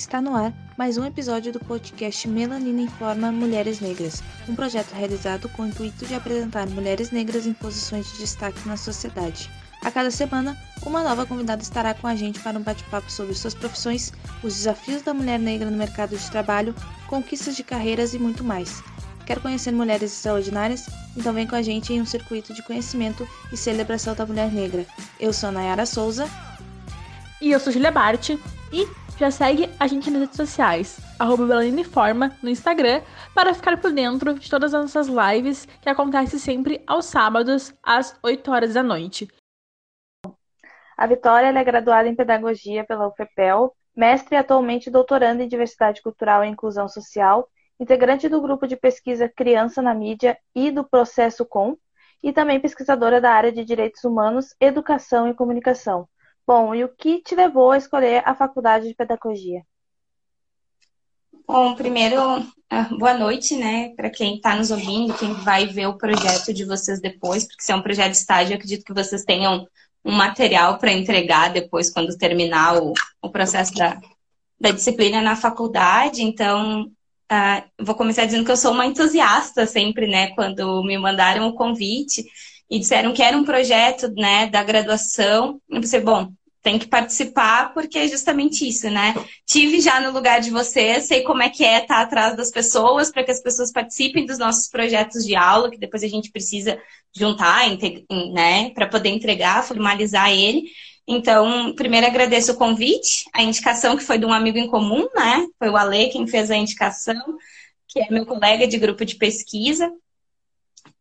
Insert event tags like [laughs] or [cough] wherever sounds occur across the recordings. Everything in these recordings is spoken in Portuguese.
Está no ar mais um episódio do podcast Melanina Informa Mulheres Negras, um projeto realizado com o intuito de apresentar mulheres negras em posições de destaque na sociedade. A cada semana, uma nova convidada estará com a gente para um bate-papo sobre suas profissões, os desafios da mulher negra no mercado de trabalho, conquistas de carreiras e muito mais. Quer conhecer mulheres extraordinárias? Então vem com a gente em um circuito de conhecimento e celebração da mulher negra. Eu sou a Nayara Souza. E eu sou Julia Bart. E já segue a gente nas redes sociais, arroba no Instagram, para ficar por dentro de todas as nossas lives que acontecem sempre aos sábados, às 8 horas da noite. A Vitória é graduada em Pedagogia pela UFPEL, mestre e atualmente doutoranda em Diversidade Cultural e Inclusão Social, integrante do grupo de pesquisa Criança na Mídia e do Processo Com, e também pesquisadora da área de Direitos Humanos, Educação e Comunicação. Bom, e o que te levou a escolher a faculdade de pedagogia? Bom, primeiro, ah, boa noite, né, para quem está nos ouvindo, quem vai ver o projeto de vocês depois, porque se é um projeto de estágio, acredito que vocês tenham um material para entregar depois, quando terminar o, o processo da, da disciplina na faculdade. Então, uh, vou começar dizendo que eu sou uma entusiasta sempre, né, quando me mandaram o convite e disseram que era um projeto, né, da graduação. Eu pensei, bom, tem que participar, porque é justamente isso, né? Tive já no lugar de você, sei como é que é estar atrás das pessoas, para que as pessoas participem dos nossos projetos de aula, que depois a gente precisa juntar, né, para poder entregar, formalizar ele. Então, primeiro agradeço o convite, a indicação que foi de um amigo em comum, né? Foi o Ale quem fez a indicação, que é meu colega de grupo de pesquisa.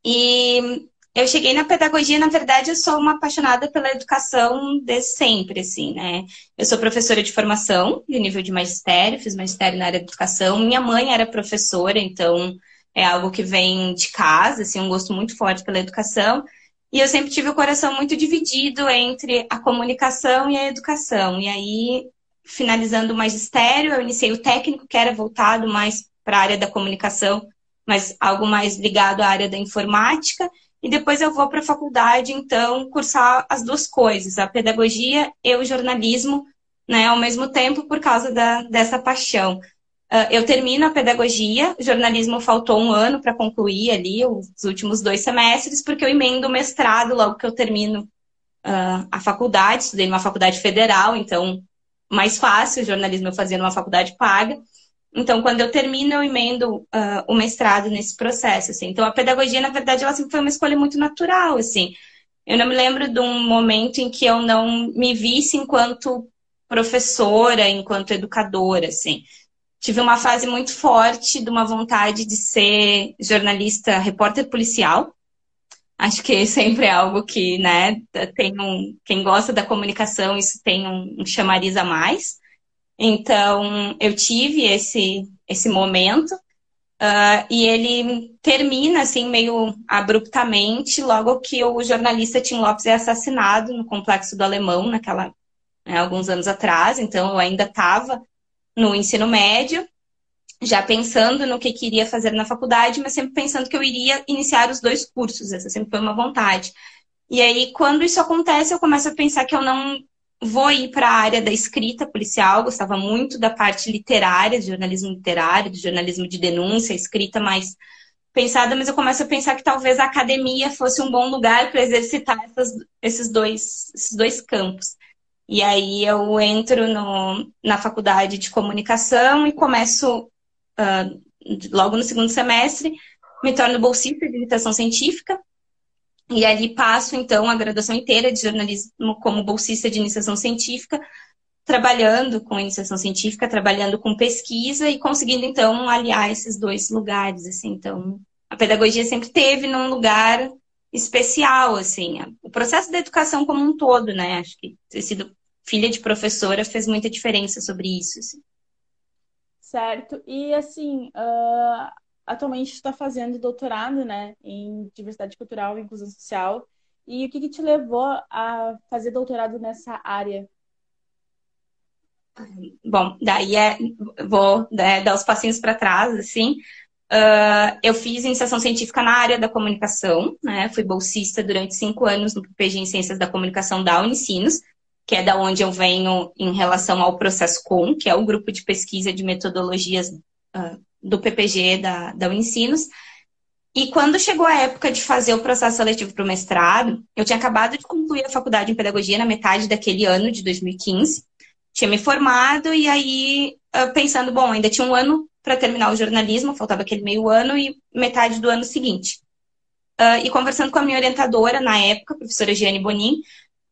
E eu cheguei na pedagogia, na verdade, eu sou uma apaixonada pela educação desde sempre, assim, né? Eu sou professora de formação, de nível de magistério, fiz magistério na área de educação. Minha mãe era professora, então é algo que vem de casa, assim, um gosto muito forte pela educação. E eu sempre tive o coração muito dividido entre a comunicação e a educação. E aí, finalizando o magistério, eu iniciei o técnico, que era voltado mais para a área da comunicação, mas algo mais ligado à área da informática e depois eu vou para a faculdade, então, cursar as duas coisas, a pedagogia e o jornalismo, né, ao mesmo tempo, por causa da, dessa paixão. Uh, eu termino a pedagogia, jornalismo faltou um ano para concluir ali, os últimos dois semestres, porque eu emendo o mestrado logo que eu termino uh, a faculdade, estudei numa faculdade federal, então mais fácil, jornalismo eu fazia numa faculdade paga. Então, quando eu termino, eu emendo uh, o mestrado nesse processo, assim. Então, a pedagogia, na verdade, ela sempre foi uma escolha muito natural, assim. Eu não me lembro de um momento em que eu não me visse enquanto professora, enquanto educadora, assim. Tive uma fase muito forte de uma vontade de ser jornalista, repórter policial. Acho que sempre é algo que, né, tem um, quem gosta da comunicação, isso tem um, um chamariz a mais. Então, eu tive esse, esse momento uh, e ele termina, assim, meio abruptamente, logo que o jornalista Tim Lopes é assassinado no Complexo do Alemão, naquela, né, alguns anos atrás. Então, eu ainda estava no ensino médio, já pensando no que queria fazer na faculdade, mas sempre pensando que eu iria iniciar os dois cursos. Essa sempre foi uma vontade. E aí, quando isso acontece, eu começo a pensar que eu não vou ir para a área da escrita policial, gostava muito da parte literária, de jornalismo literário, de jornalismo de denúncia, escrita mais pensada, mas eu começo a pensar que talvez a academia fosse um bom lugar para exercitar essas, esses, dois, esses dois campos. E aí eu entro no, na faculdade de comunicação e começo, uh, logo no segundo semestre, me torno bolsista de imitação científica, e ali passo, então, a graduação inteira de jornalismo como bolsista de iniciação científica, trabalhando com iniciação científica, trabalhando com pesquisa e conseguindo, então, aliar esses dois lugares, assim. Então, a pedagogia sempre teve num lugar especial, assim. O processo da educação como um todo, né? Acho que ter sido filha de professora fez muita diferença sobre isso, assim. Certo. E, assim, uh, atualmente está fazendo doutorado, né, em diversidade cultural e inclusão social. E o que, que te levou a fazer doutorado nessa área? Bom, daí é, vou né, dar os passinhos para trás, assim. Uh, eu fiz iniciação científica na área da comunicação, né? Fui bolsista durante cinco anos no PG em Ciências da Comunicação da Unicinos, que é da onde eu venho em relação ao processo com, que é o grupo de pesquisa de metodologias uh, do PPG da, da Unicinos. E quando chegou a época de fazer o processo seletivo para o mestrado, eu tinha acabado de concluir a faculdade em pedagogia na metade daquele ano de 2015. Tinha me formado e aí pensando, bom, ainda tinha um ano para terminar o jornalismo, faltava aquele meio ano e metade do ano seguinte. Uh, e conversando com a minha orientadora na época, a professora Giane Bonin,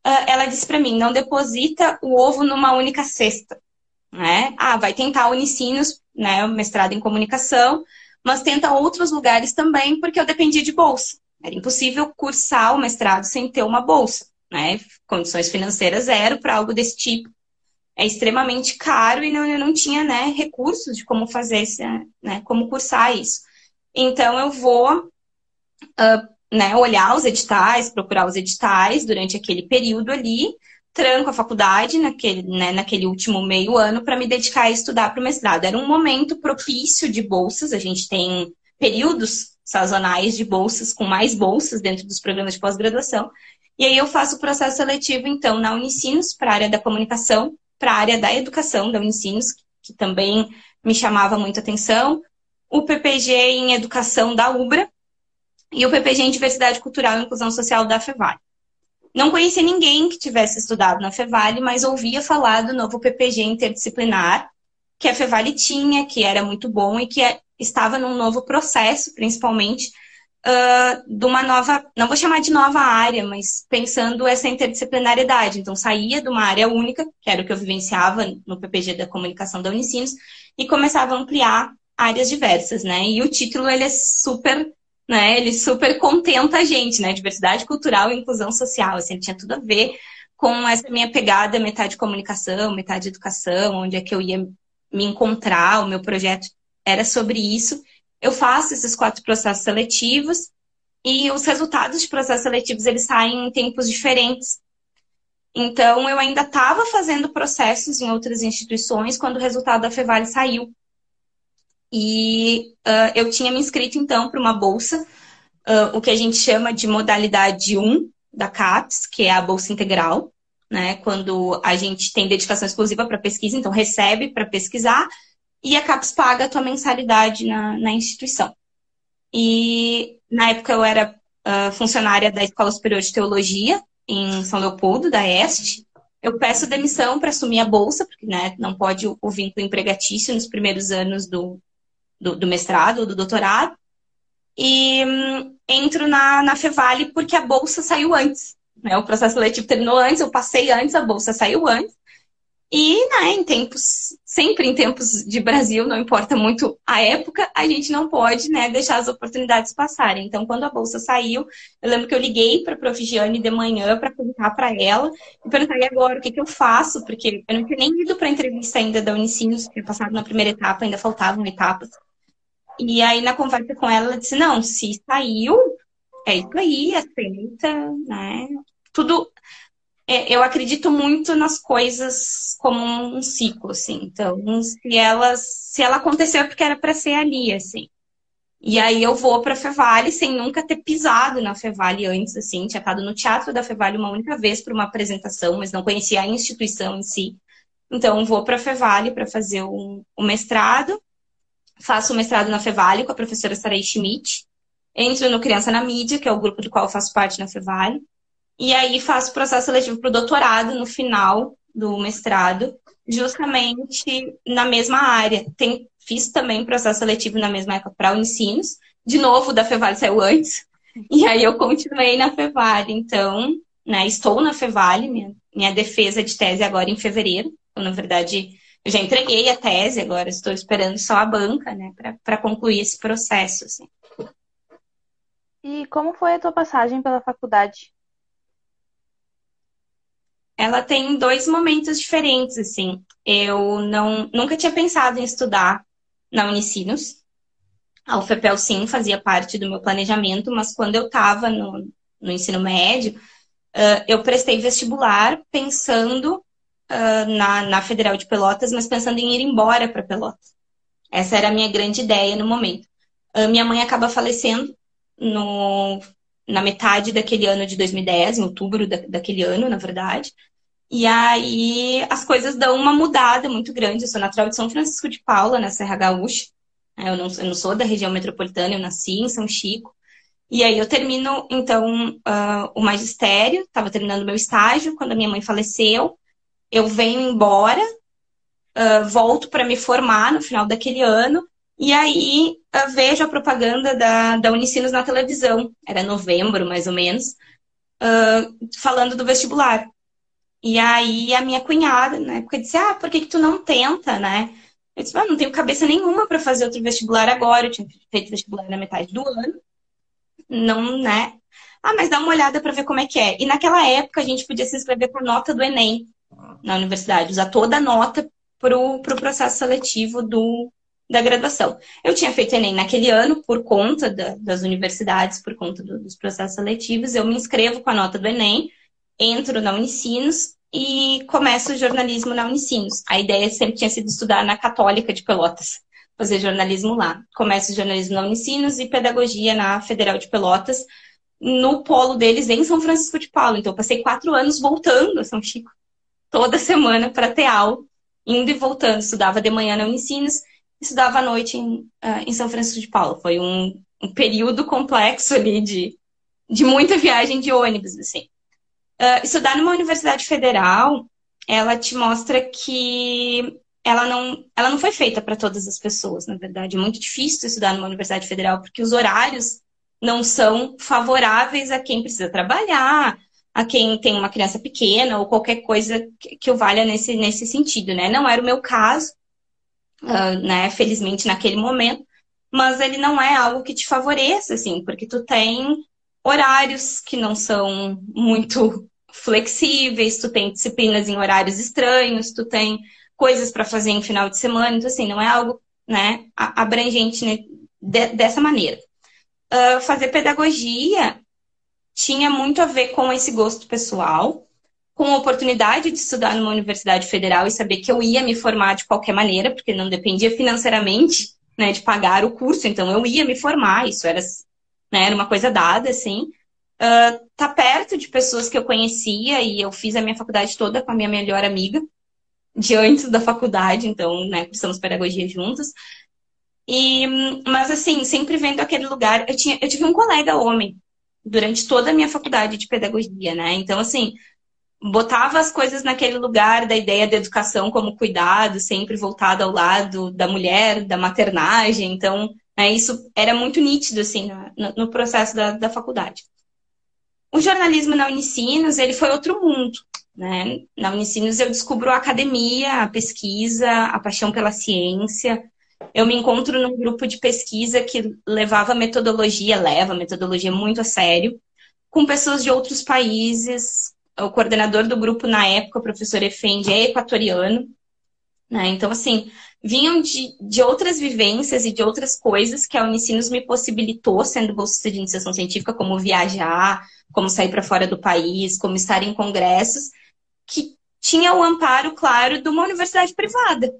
uh, ela disse para mim: não deposita o ovo numa única cesta. Né? Ah, vai tentar Unicinos, né, o mestrado em comunicação, mas tenta outros lugares também, porque eu dependia de bolsa. Era impossível cursar o mestrado sem ter uma bolsa, né? Condições financeiras zero para algo desse tipo é extremamente caro e não, eu não tinha né, recursos de como fazer esse, né, como cursar isso. Então eu vou uh, né, olhar os editais, procurar os editais durante aquele período ali, tranco a faculdade naquele, né, naquele último meio ano para me dedicar a estudar para o mestrado. Era um momento propício de bolsas, a gente tem períodos sazonais de bolsas, com mais bolsas dentro dos programas de pós-graduação. E aí eu faço o processo seletivo, então, na Unicinos, para a área da comunicação, para a área da educação, da Unicinos, que também me chamava muita atenção, o PPG em educação da UBRA e o PPG em diversidade cultural e inclusão social da FEVALE. Não conhecia ninguém que tivesse estudado na FEVALE, mas ouvia falar do novo PPG interdisciplinar que a FEVALE tinha, que era muito bom e que é, estava num novo processo, principalmente uh, de uma nova, não vou chamar de nova área, mas pensando essa interdisciplinariedade. Então, saía de uma área única, que era o que eu vivenciava no PPG da comunicação da Unicinos, e começava a ampliar áreas diversas, né? E o título, ele é super, né? Ele super contenta a gente, né? Diversidade cultural e inclusão social, assim, ele tinha tudo a ver com essa minha pegada, metade comunicação, metade educação, onde é que eu ia me encontrar, o meu projeto era sobre isso eu faço esses quatro processos seletivos e os resultados de processos seletivos eles saem em tempos diferentes. Então, eu ainda estava fazendo processos em outras instituições quando o resultado da Fevale saiu. E uh, eu tinha me inscrito, então, para uma bolsa, uh, o que a gente chama de modalidade 1 da CAPES, que é a bolsa integral, né? Quando a gente tem dedicação exclusiva para pesquisa, então recebe para pesquisar e a CAPES paga a tua mensalidade na, na instituição. E na época eu era uh, funcionária da Escola Superior de Teologia, em São Leopoldo, da Este. Eu peço demissão para assumir a bolsa, porque né, não pode o, vínculo empregatício nos primeiros anos do, do, do mestrado do doutorado. E hum, entro na, na Fevale porque a bolsa saiu antes. Né? O processo seletivo terminou antes, eu passei antes, a bolsa saiu antes. E, né, em tempos, sempre em tempos de Brasil, não importa muito a época, a gente não pode, né, deixar as oportunidades passarem. Então, quando a bolsa saiu, eu lembro que eu liguei para a Prof. Giane de manhã para contar para ela e perguntar, e agora, o que, que eu faço? Porque eu não tinha nem ido para a entrevista ainda da Unicinos, tinha passado na primeira etapa, ainda faltavam etapas. E aí, na conversa com ela, ela disse, não, se saiu, é isso aí, aceita, né? Tudo, é, eu acredito muito nas coisas como um ciclo, assim. Então, se ela, se ela aconteceu é porque era para ser ali, assim. E aí eu vou para Fevale sem nunca ter pisado na Fevale antes, assim. Tinha estado no teatro da Fevale uma única vez para uma apresentação, mas não conhecia a instituição em si. Então, vou para Fevale para fazer o, o mestrado. Faço mestrado na Fevale com a professora Sarai Schmidt. Entro no Criança na Mídia, que é o grupo do qual faço parte na Fevale. E aí faço processo seletivo para o doutorado no final do mestrado, justamente na mesma área. Tem, fiz também processo seletivo na mesma época para o Ensinos. De novo, da Fevale saiu antes. E aí eu continuei na Fevale. Então, né, estou na Fevale, minha, minha defesa de tese agora em fevereiro. Então, na verdade, eu já entreguei a tese, agora estou esperando só a banca, né, para concluir esse processo. Assim. E como foi a tua passagem pela faculdade? ela tem dois momentos diferentes, assim. Eu não, nunca tinha pensado em estudar na Unicinos. A UFPEL, sim, fazia parte do meu planejamento, mas quando eu estava no, no ensino médio, eu prestei vestibular pensando uh, na, na Federal de Pelotas, mas pensando em ir embora para Pelotas. Essa era a minha grande ideia no momento. Uh, minha mãe acaba falecendo no na metade daquele ano de 2010, em outubro da, daquele ano, na verdade. E aí as coisas dão uma mudada muito grande. Eu sou natural de São Francisco de Paula, na Serra Gaúcha. Eu não, eu não sou da região metropolitana, eu nasci em São Chico. E aí eu termino, então, uh, o magistério, estava terminando meu estágio quando a minha mãe faleceu. Eu venho embora, uh, volto para me formar no final daquele ano, e aí uh, vejo a propaganda da, da Unicinos na televisão, era novembro mais ou menos, falando do vestibular. E aí a minha cunhada, na época, disse: Ah, por que, que tu não tenta, né? Eu disse: ah, não tenho cabeça nenhuma para fazer outro vestibular agora. Eu tinha feito vestibular na metade do ano não, né? Ah, mas dá uma olhada para ver como é que é. E naquela época a gente podia se inscrever por nota do Enem na universidade, usar toda a nota para o pro processo seletivo do, da graduação. Eu tinha feito Enem naquele ano por conta da, das universidades, por conta do, dos processos seletivos. Eu me inscrevo com a nota do Enem, entro na Unicinos e começo jornalismo na Unicinos. A ideia sempre tinha sido estudar na Católica de Pelotas fazer jornalismo lá. Começo jornalismo na Unicinos e pedagogia na Federal de Pelotas, no polo deles em São Francisco de Paulo. Então, passei quatro anos voltando a São Chico, toda semana para ter aula, indo e voltando. Estudava de manhã na Unicinos, estudava à noite em, uh, em São Francisco de Paulo. Foi um, um, período complexo ali de, de muita viagem de ônibus, assim. Uh, estudar numa universidade federal, ela te mostra que ela não, ela não foi feita para todas as pessoas, na verdade. É muito difícil estudar numa universidade federal, porque os horários não são favoráveis a quem precisa trabalhar, a quem tem uma criança pequena ou qualquer coisa que, eu valha nesse, nesse sentido, né? Não era o meu caso, uh, né? Felizmente naquele momento, mas ele não é algo que te favoreça, assim, porque tu tem horários que não são muito [laughs] flexíveis, tu tem disciplinas em horários estranhos, tu tem coisas para fazer em final de semana. Então, assim, não é algo né, abrangente né, de, dessa maneira. Uh, fazer pedagogia tinha muito a ver com esse gosto pessoal, com a oportunidade de estudar numa universidade federal e saber que eu ia me formar de qualquer maneira, porque não dependia financeiramente né, de pagar o curso, então eu ia me formar, isso era, né, era uma coisa dada, assim. Uh, tá perto de pessoas que eu conhecia e eu fiz a minha faculdade toda com a minha melhor amiga de antes da faculdade, então, né, cursamos pedagogia juntos. E, mas assim, sempre vendo aquele lugar, eu, tinha, eu tive um colega homem durante toda a minha faculdade de pedagogia, né? Então, assim, botava as coisas naquele lugar da ideia da educação como cuidado, sempre voltado ao lado da mulher, da maternagem. Então, né, isso era muito nítido, assim, no, no processo da, da faculdade. O jornalismo na Unicinos, ele foi outro mundo. Né? Na Unicinos eu descubro a academia, a pesquisa, a paixão pela ciência. Eu me encontro num grupo de pesquisa que levava metodologia, leva metodologia muito a sério, com pessoas de outros países. O coordenador do grupo na época, o professor Efendi, é equatoriano. Né? Então, assim, vinham de, de outras vivências e de outras coisas que a Unicinos me possibilitou, sendo bolsista de iniciação científica, como viajar, como sair para fora do país, como estar em congressos, que tinha o amparo, claro, de uma universidade privada,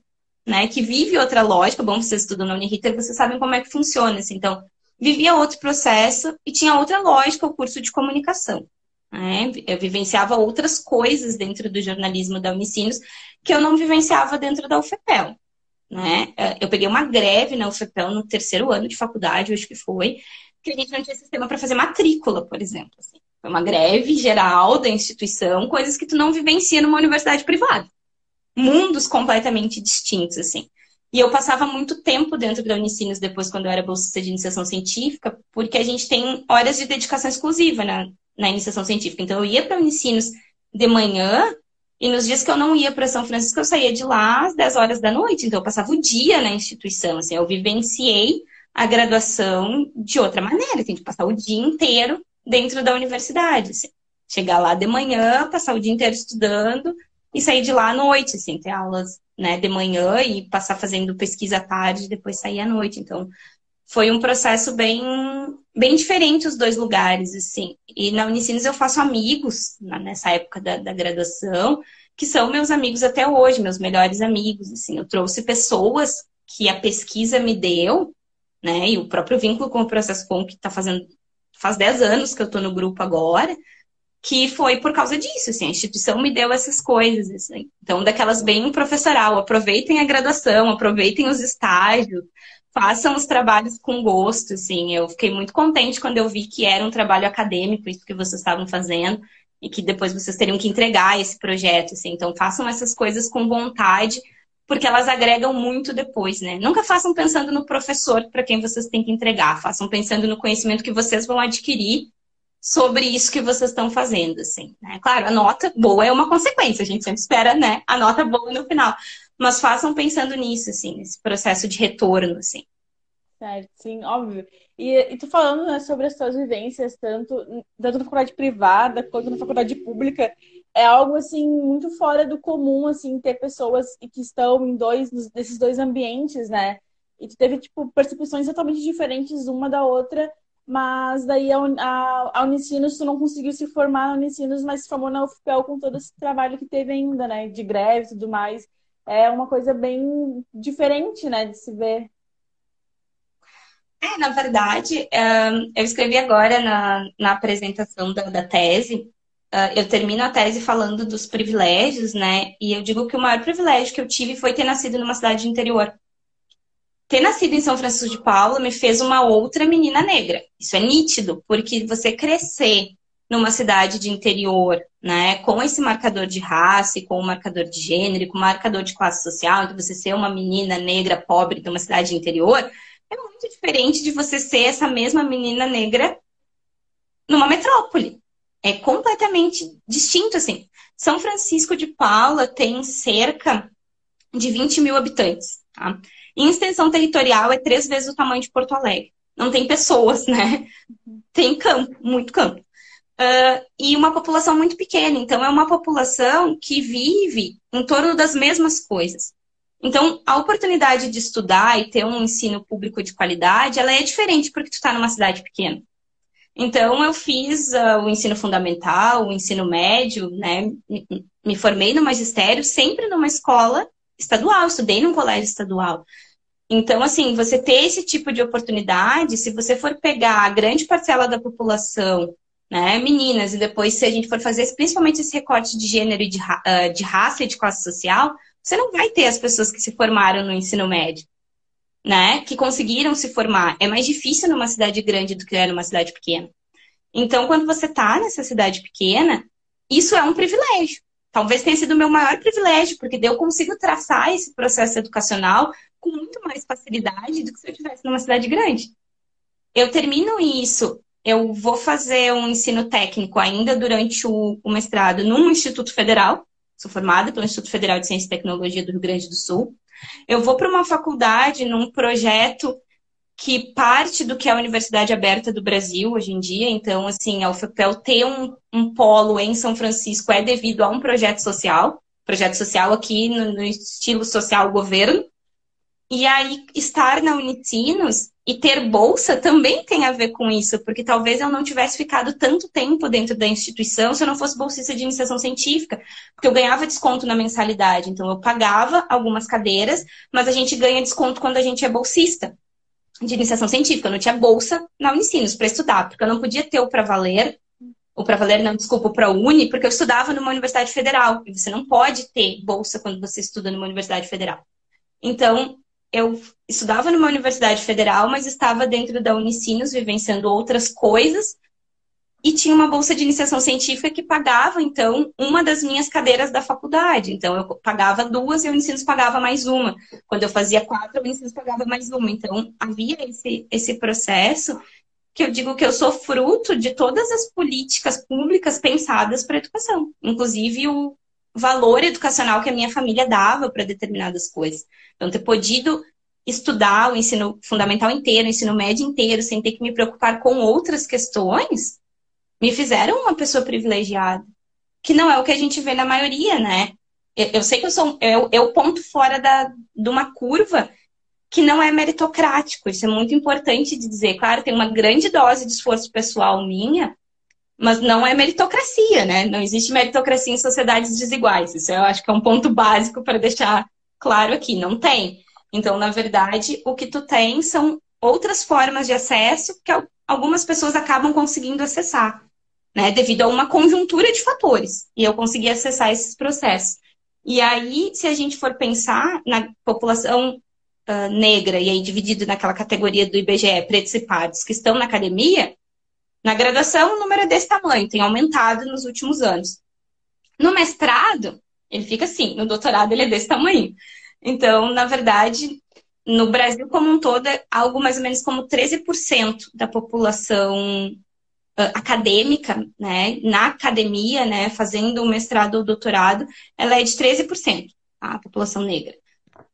né? Que vive outra lógica. Bom, vocês estudam na Uniriter, vocês sabem como é que funciona. Assim. Então, vivia outro processo e tinha outra lógica o curso de comunicação. Né? Eu vivenciava outras coisas dentro do jornalismo da Unicinos que eu não vivenciava dentro da UFPEL. Né? Eu peguei uma greve na UFPEL no terceiro ano de faculdade, acho que foi, que a gente não tinha sistema para fazer matrícula, por exemplo. Assim. Foi uma greve geral da instituição, coisas que tu não vivencia numa universidade privada. Mundos completamente distintos, assim. E eu passava muito tempo dentro da Unicinos depois, quando eu era bolsista de iniciação científica, porque a gente tem horas de dedicação exclusiva na, na iniciação científica. Então, eu ia para a Unicinos de manhã, e nos dias que eu não ia para São Francisco, eu saía de lá às 10 horas da noite. Então, eu passava o dia na instituição. Assim, eu vivenciei a graduação de outra maneira. Tem que passar o dia inteiro dentro da universidade. Assim. Chegar lá de manhã, passar o dia inteiro estudando e sair de lá à noite, assim, ter aulas né, de manhã e passar fazendo pesquisa à tarde e depois sair à noite. Então, foi um processo bem, bem diferente os dois lugares, assim. E na Unicinos eu faço amigos nessa época da, da graduação, que são meus amigos até hoje, meus melhores amigos, assim. Eu trouxe pessoas que a pesquisa me deu, né, e o próprio vínculo com o processo com que está fazendo faz 10 anos que eu estou no grupo agora, que foi por causa disso, assim, a instituição me deu essas coisas, assim. Então, daquelas bem professoral, aproveitem a graduação, aproveitem os estágios, façam os trabalhos com gosto, assim. Eu fiquei muito contente quando eu vi que era um trabalho acadêmico, isso que vocês estavam fazendo, e que depois vocês teriam que entregar esse projeto, assim. Então, façam essas coisas com vontade, porque elas agregam muito depois, né? Nunca façam pensando no professor para quem vocês têm que entregar, façam pensando no conhecimento que vocês vão adquirir sobre isso que vocês estão fazendo, assim. Né? Claro, a nota boa é uma consequência, a gente sempre espera, né, a nota boa no final, mas façam pensando nisso, assim, nesse processo de retorno, assim. Certo, sim, óbvio. E, e tu falando né, sobre as tuas vivências, tanto, tanto na faculdade privada quanto na faculdade pública, é algo assim muito fora do comum, assim, ter pessoas que estão em dois desses dois ambientes, né? E tu teve tipo percepções totalmente diferentes uma da outra, mas daí a, a, a Unicinos, tu não conseguiu se formar na Unicinos, mas se formou na UFPEL com todo esse trabalho que teve ainda, né? De greve e tudo mais. É uma coisa bem diferente, né? De se ver. É, na verdade, eu escrevi agora na, na apresentação da, da tese, ah, eu termino a tese falando dos privilégios, né? E eu digo que o maior privilégio que eu tive foi ter nascido numa cidade interior ter nascido em São Francisco de Paula me fez uma outra menina negra. Isso é nítido, porque você crescer numa cidade de interior, né, com esse marcador de raça, com o marcador de gênero, com o marcador de classe social, então você ser uma menina negra pobre de uma cidade de interior, é muito diferente de você ser essa mesma menina negra numa metrópole. É completamente distinto, assim. São Francisco de Paula tem cerca de 20 mil habitantes. Tá? Em extensão territorial é três vezes o tamanho de Porto Alegre. Não tem pessoas, né? Tem campo, muito campo. Uh, e uma população muito pequena. Então, é uma população que vive em torno das mesmas coisas. Então, a oportunidade de estudar e ter um ensino público de qualidade, ela é diferente porque tu está numa cidade pequena. Então, eu fiz uh, o ensino fundamental, o ensino médio, né? Me formei no magistério, sempre numa escola estadual, estudei num colégio estadual. Então, assim, você ter esse tipo de oportunidade, se você for pegar a grande parcela da população, né, meninas, e depois se a gente for fazer principalmente esse recorte de gênero e de, uh, de raça e de classe social, você não vai ter as pessoas que se formaram no ensino médio, né, que conseguiram se formar. É mais difícil numa cidade grande do que é numa cidade pequena. Então, quando você está nessa cidade pequena, isso é um privilégio. Talvez tenha sido o meu maior privilégio, porque eu consigo traçar esse processo educacional com muito mais facilidade do que se eu estivesse numa cidade grande. Eu termino isso, eu vou fazer um ensino técnico ainda durante o, o mestrado num Instituto Federal, sou formada pelo Instituto Federal de Ciência e Tecnologia do Rio Grande do Sul. Eu vou para uma faculdade num projeto que parte do que é a Universidade Aberta do Brasil hoje em dia. Então, assim, a UFPEL ter um, um polo em São Francisco é devido a um projeto social, projeto social aqui no, no estilo social governo, e aí, estar na Unicinos e ter bolsa também tem a ver com isso, porque talvez eu não tivesse ficado tanto tempo dentro da instituição se eu não fosse bolsista de iniciação científica, porque eu ganhava desconto na mensalidade. Então, eu pagava algumas cadeiras, mas a gente ganha desconto quando a gente é bolsista de iniciação científica. Eu não tinha bolsa na Unicinos para estudar, porque eu não podia ter o para valer, o para valer, não, desculpa, o para uni, porque eu estudava numa universidade federal. E você não pode ter bolsa quando você estuda numa universidade federal. Então, eu estudava numa universidade federal, mas estava dentro da Unicinos, vivenciando outras coisas, e tinha uma bolsa de iniciação científica que pagava, então, uma das minhas cadeiras da faculdade. Então, eu pagava duas e o Unicinos pagava mais uma. Quando eu fazia quatro, o Unicinos pagava mais uma. Então, havia esse, esse processo que eu digo que eu sou fruto de todas as políticas públicas pensadas para a educação, inclusive o, valor educacional que a minha família dava para determinadas coisas. Então, ter podido estudar o ensino fundamental inteiro, o ensino médio inteiro, sem ter que me preocupar com outras questões, me fizeram uma pessoa privilegiada. Que não é o que a gente vê na maioria, né? Eu, eu sei que eu sou eu, eu ponto fora da, de uma curva que não é meritocrático. Isso é muito importante de dizer. Claro, tem uma grande dose de esforço pessoal minha, mas não é meritocracia, né? Não existe meritocracia em sociedades desiguais. Isso eu acho que é um ponto básico para deixar claro aqui. Não tem. Então, na verdade, o que tu tem são outras formas de acesso que algumas pessoas acabam conseguindo acessar. Né? Devido a uma conjuntura de fatores. E eu consegui acessar esses processos. E aí, se a gente for pensar na população uh, negra, e aí dividido naquela categoria do IBGE, pretos e pardos, que estão na academia, na graduação o número é desse tamanho, tem aumentado nos últimos anos. No mestrado, ele fica assim, no doutorado ele é desse tamanho. Então, na verdade, no Brasil como um todo, é algo mais ou menos como 13% da população acadêmica, né, na academia, né, fazendo o mestrado ou doutorado, ela é de 13%, tá, a população negra.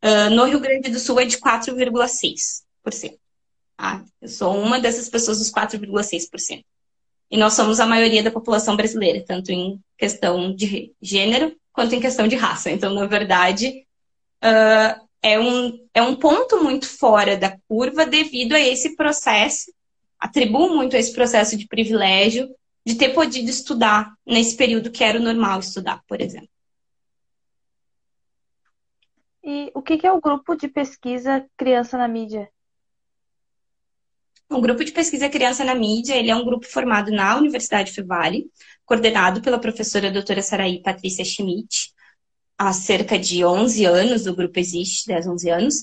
Uh, no Rio Grande do Sul é de 4,6%. Tá? Eu sou uma dessas pessoas dos 4,6%. E nós somos a maioria da população brasileira, tanto em questão de gênero quanto em questão de raça. Então, na verdade, uh, é, um, é um ponto muito fora da curva devido a esse processo, atribuo muito a esse processo de privilégio de ter podido estudar nesse período que era o normal estudar, por exemplo. E o que é o grupo de pesquisa Criança na Mídia? O grupo de pesquisa Criança na Mídia, ele é um grupo formado na Universidade Fevale, coordenado pela professora doutora Saraí Patrícia Schmidt. Há cerca de 11 anos o grupo existe, 10, 11 anos,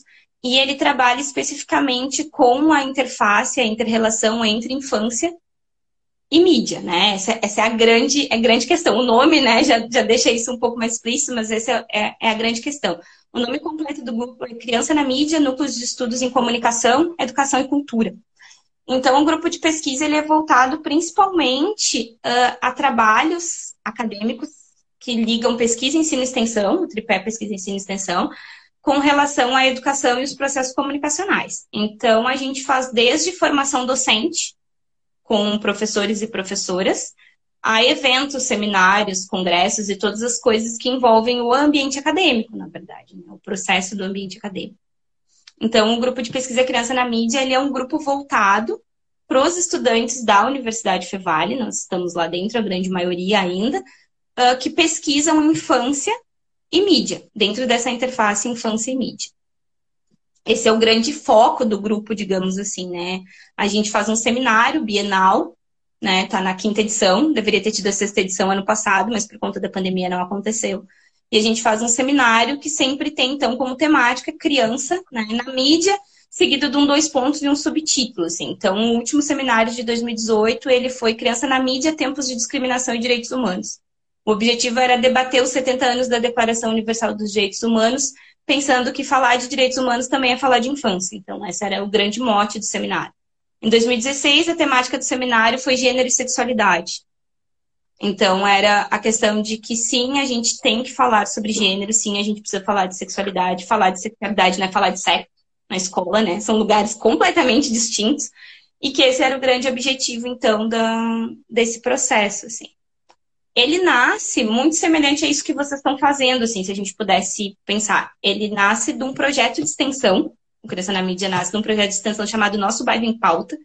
e ele trabalha especificamente com a interface, a interrelação entre infância e mídia, né? Essa, essa é a grande, é a grande questão. O nome, né, já, já deixa isso um pouco mais explícito, mas essa é, é a grande questão. O nome completo do grupo é Criança na Mídia, Núcleos de Estudos em Comunicação, Educação e Cultura. Então, o grupo de pesquisa ele é voltado principalmente uh, a trabalhos acadêmicos que ligam pesquisa, ensino e extensão, o tripé pesquisa, ensino e extensão, com relação à educação e os processos comunicacionais. Então, a gente faz desde formação docente, com professores e professoras, a eventos, seminários, congressos e todas as coisas que envolvem o ambiente acadêmico, na verdade, né? o processo do ambiente acadêmico. Então, o grupo de pesquisa Criança na Mídia, ele é um grupo voltado para os estudantes da Universidade Fevale, nós estamos lá dentro, a grande maioria ainda, uh, que pesquisam infância e mídia, dentro dessa interface infância e mídia. Esse é o grande foco do grupo, digamos assim, né? A gente faz um seminário bienal, né? Tá na quinta edição, deveria ter tido a sexta edição ano passado, mas por conta da pandemia não aconteceu. E a gente faz um seminário que sempre tem, então, como temática criança né, na mídia, seguido de um dois pontos e um subtítulo. Assim. Então, o último seminário de 2018, ele foi Criança na Mídia, Tempos de Discriminação e Direitos Humanos. O objetivo era debater os 70 anos da Declaração Universal dos Direitos Humanos, pensando que falar de direitos humanos também é falar de infância. Então, esse era o grande mote do seminário. Em 2016, a temática do seminário foi gênero e sexualidade. Então, era a questão de que sim, a gente tem que falar sobre gênero, sim, a gente precisa falar de sexualidade. Falar de sexualidade não é falar de sexo na escola, né? São lugares completamente distintos. E que esse era o grande objetivo, então, da, desse processo, assim. Ele nasce muito semelhante a isso que vocês estão fazendo, assim, se a gente pudesse pensar. Ele nasce de um projeto de extensão, o Criança na Mídia nasce de um projeto de extensão chamado Nosso Bairro em Pauta,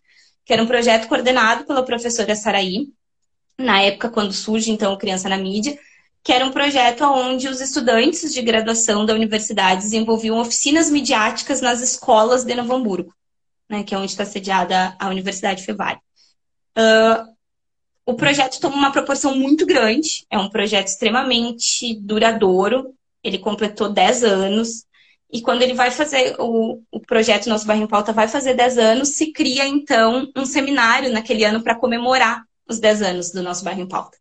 que era um projeto coordenado pela professora Saraí, na época quando surge então o Criança na Mídia, que era um projeto onde os estudantes de graduação da universidade desenvolviam oficinas midiáticas nas escolas de Novo Hamburgo, né, que é onde está sediada a Universidade Fevale. Uh, o projeto toma uma proporção muito grande, é um projeto extremamente duradouro, ele completou 10 anos, e quando ele vai fazer o, o projeto Nosso Bairro em Pauta vai fazer 10 anos, se cria então um seminário naquele ano para comemorar os 10 anos do nosso bairro em pauta.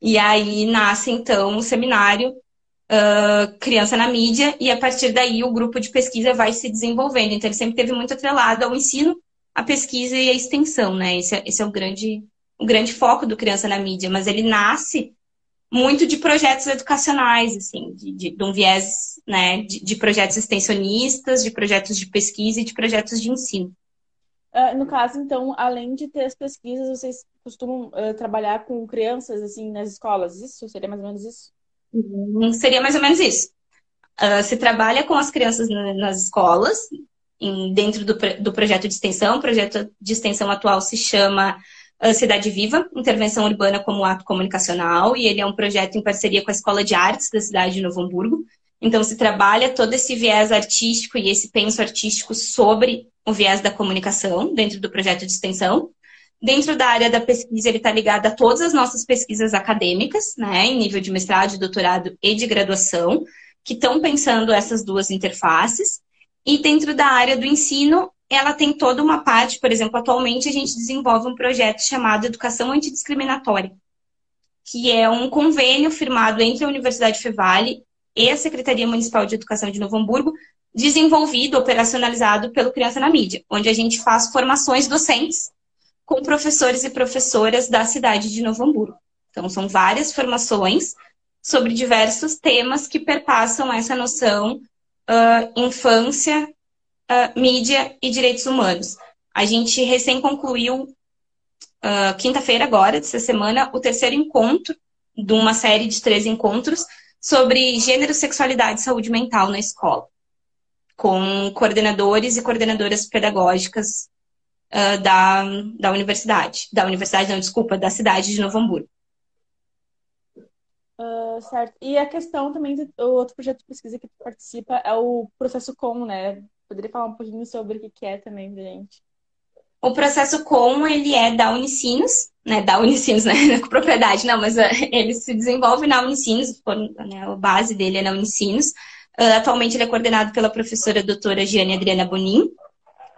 E aí nasce, então, o seminário uh, Criança na Mídia, e a partir daí o grupo de pesquisa vai se desenvolvendo. Então, ele sempre teve muito atrelado ao ensino, a pesquisa e a extensão, né? Esse é, esse é o, grande, o grande foco do Criança na Mídia, mas ele nasce muito de projetos educacionais, assim, de, de, de um viés, né, de, de projetos extensionistas, de projetos de pesquisa e de projetos de ensino. Uh, no caso, então, além de ter as pesquisas, vocês costumam uh, trabalhar com crianças, assim, nas escolas? Isso? Seria mais ou menos isso? Uhum. Seria mais ou menos isso. Uh, se trabalha com as crianças nas escolas, em, dentro do, do projeto de extensão. O projeto de extensão atual se chama Cidade Viva, Intervenção Urbana como Ato Comunicacional, e ele é um projeto em parceria com a Escola de Artes da cidade de Novo Hamburgo. Então, se trabalha todo esse viés artístico e esse penso artístico sobre o viés da comunicação dentro do projeto de extensão. Dentro da área da pesquisa, ele está ligado a todas as nossas pesquisas acadêmicas, né, em nível de mestrado, de doutorado e de graduação, que estão pensando essas duas interfaces. E dentro da área do ensino, ela tem toda uma parte, por exemplo, atualmente a gente desenvolve um projeto chamado Educação Antidiscriminatória, que é um convênio firmado entre a Universidade Fevale e a Secretaria Municipal de Educação de Novo Hamburgo, desenvolvido, operacionalizado pelo Criança na Mídia, onde a gente faz formações docentes com professores e professoras da cidade de Novo Hamburgo. Então, são várias formações sobre diversos temas que perpassam essa noção uh, infância, uh, mídia e direitos humanos. A gente recém concluiu, uh, quinta-feira agora, dessa semana, o terceiro encontro de uma série de três encontros sobre gênero, sexualidade e saúde mental na escola, com coordenadores e coordenadoras pedagógicas uh, da, da universidade. Da universidade, não, desculpa, da cidade de Novo Hamburgo. Uh, certo. E a questão também do outro projeto de pesquisa que tu participa é o processo com, né? Poderia falar um pouquinho sobre o que é também, gente? O processo com, ele é da Unicinos, né? Da Unicinos, né? [laughs] Com propriedade, não, mas uh, ele se desenvolve na Unicinos, né? a base dele é na Unicinos. Uh, atualmente ele é coordenado pela professora doutora Giane Adriana Bonin,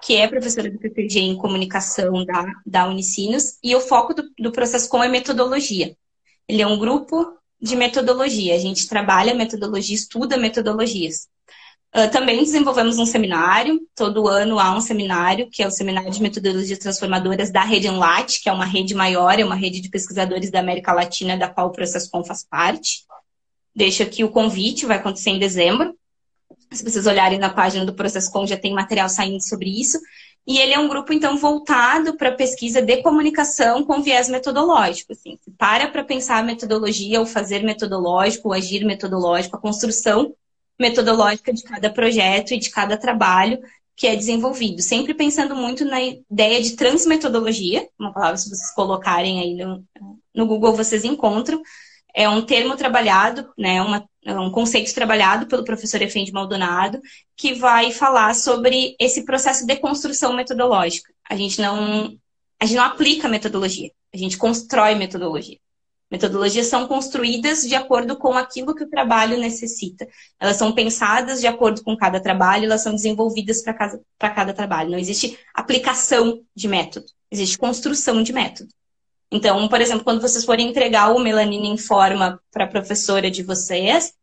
que é professora do PPG em comunicação da, da Unicinos, e o foco do, do processo com é metodologia. Ele é um grupo de metodologia. A gente trabalha metodologia, estuda metodologias. Uh, também desenvolvemos um seminário, todo ano há um seminário, que é o Seminário de Metodologias Transformadoras da Rede Anlat, que é uma rede maior, é uma rede de pesquisadores da América Latina, da qual o Processcom faz parte. Deixo aqui o convite, vai acontecer em dezembro. Se vocês olharem na página do Processcom, já tem material saindo sobre isso. E ele é um grupo, então, voltado para pesquisa de comunicação com viés metodológico. Assim. Para para pensar metodologia, o fazer metodológico, o agir metodológico, a construção metodológica de cada projeto e de cada trabalho que é desenvolvido. Sempre pensando muito na ideia de transmetodologia, uma palavra, se vocês colocarem aí no, no Google, vocês encontram. É um termo trabalhado, né, uma, é um conceito trabalhado pelo professor Efendi Maldonado, que vai falar sobre esse processo de construção metodológica. A gente não, a gente não aplica metodologia, a gente constrói metodologia. Metodologias são construídas de acordo com aquilo que o trabalho necessita. Elas são pensadas de acordo com cada trabalho, elas são desenvolvidas para cada, cada trabalho. Não existe aplicação de método, existe construção de método. Então, por exemplo, quando vocês forem entregar o melanina em forma para a professora de vocês,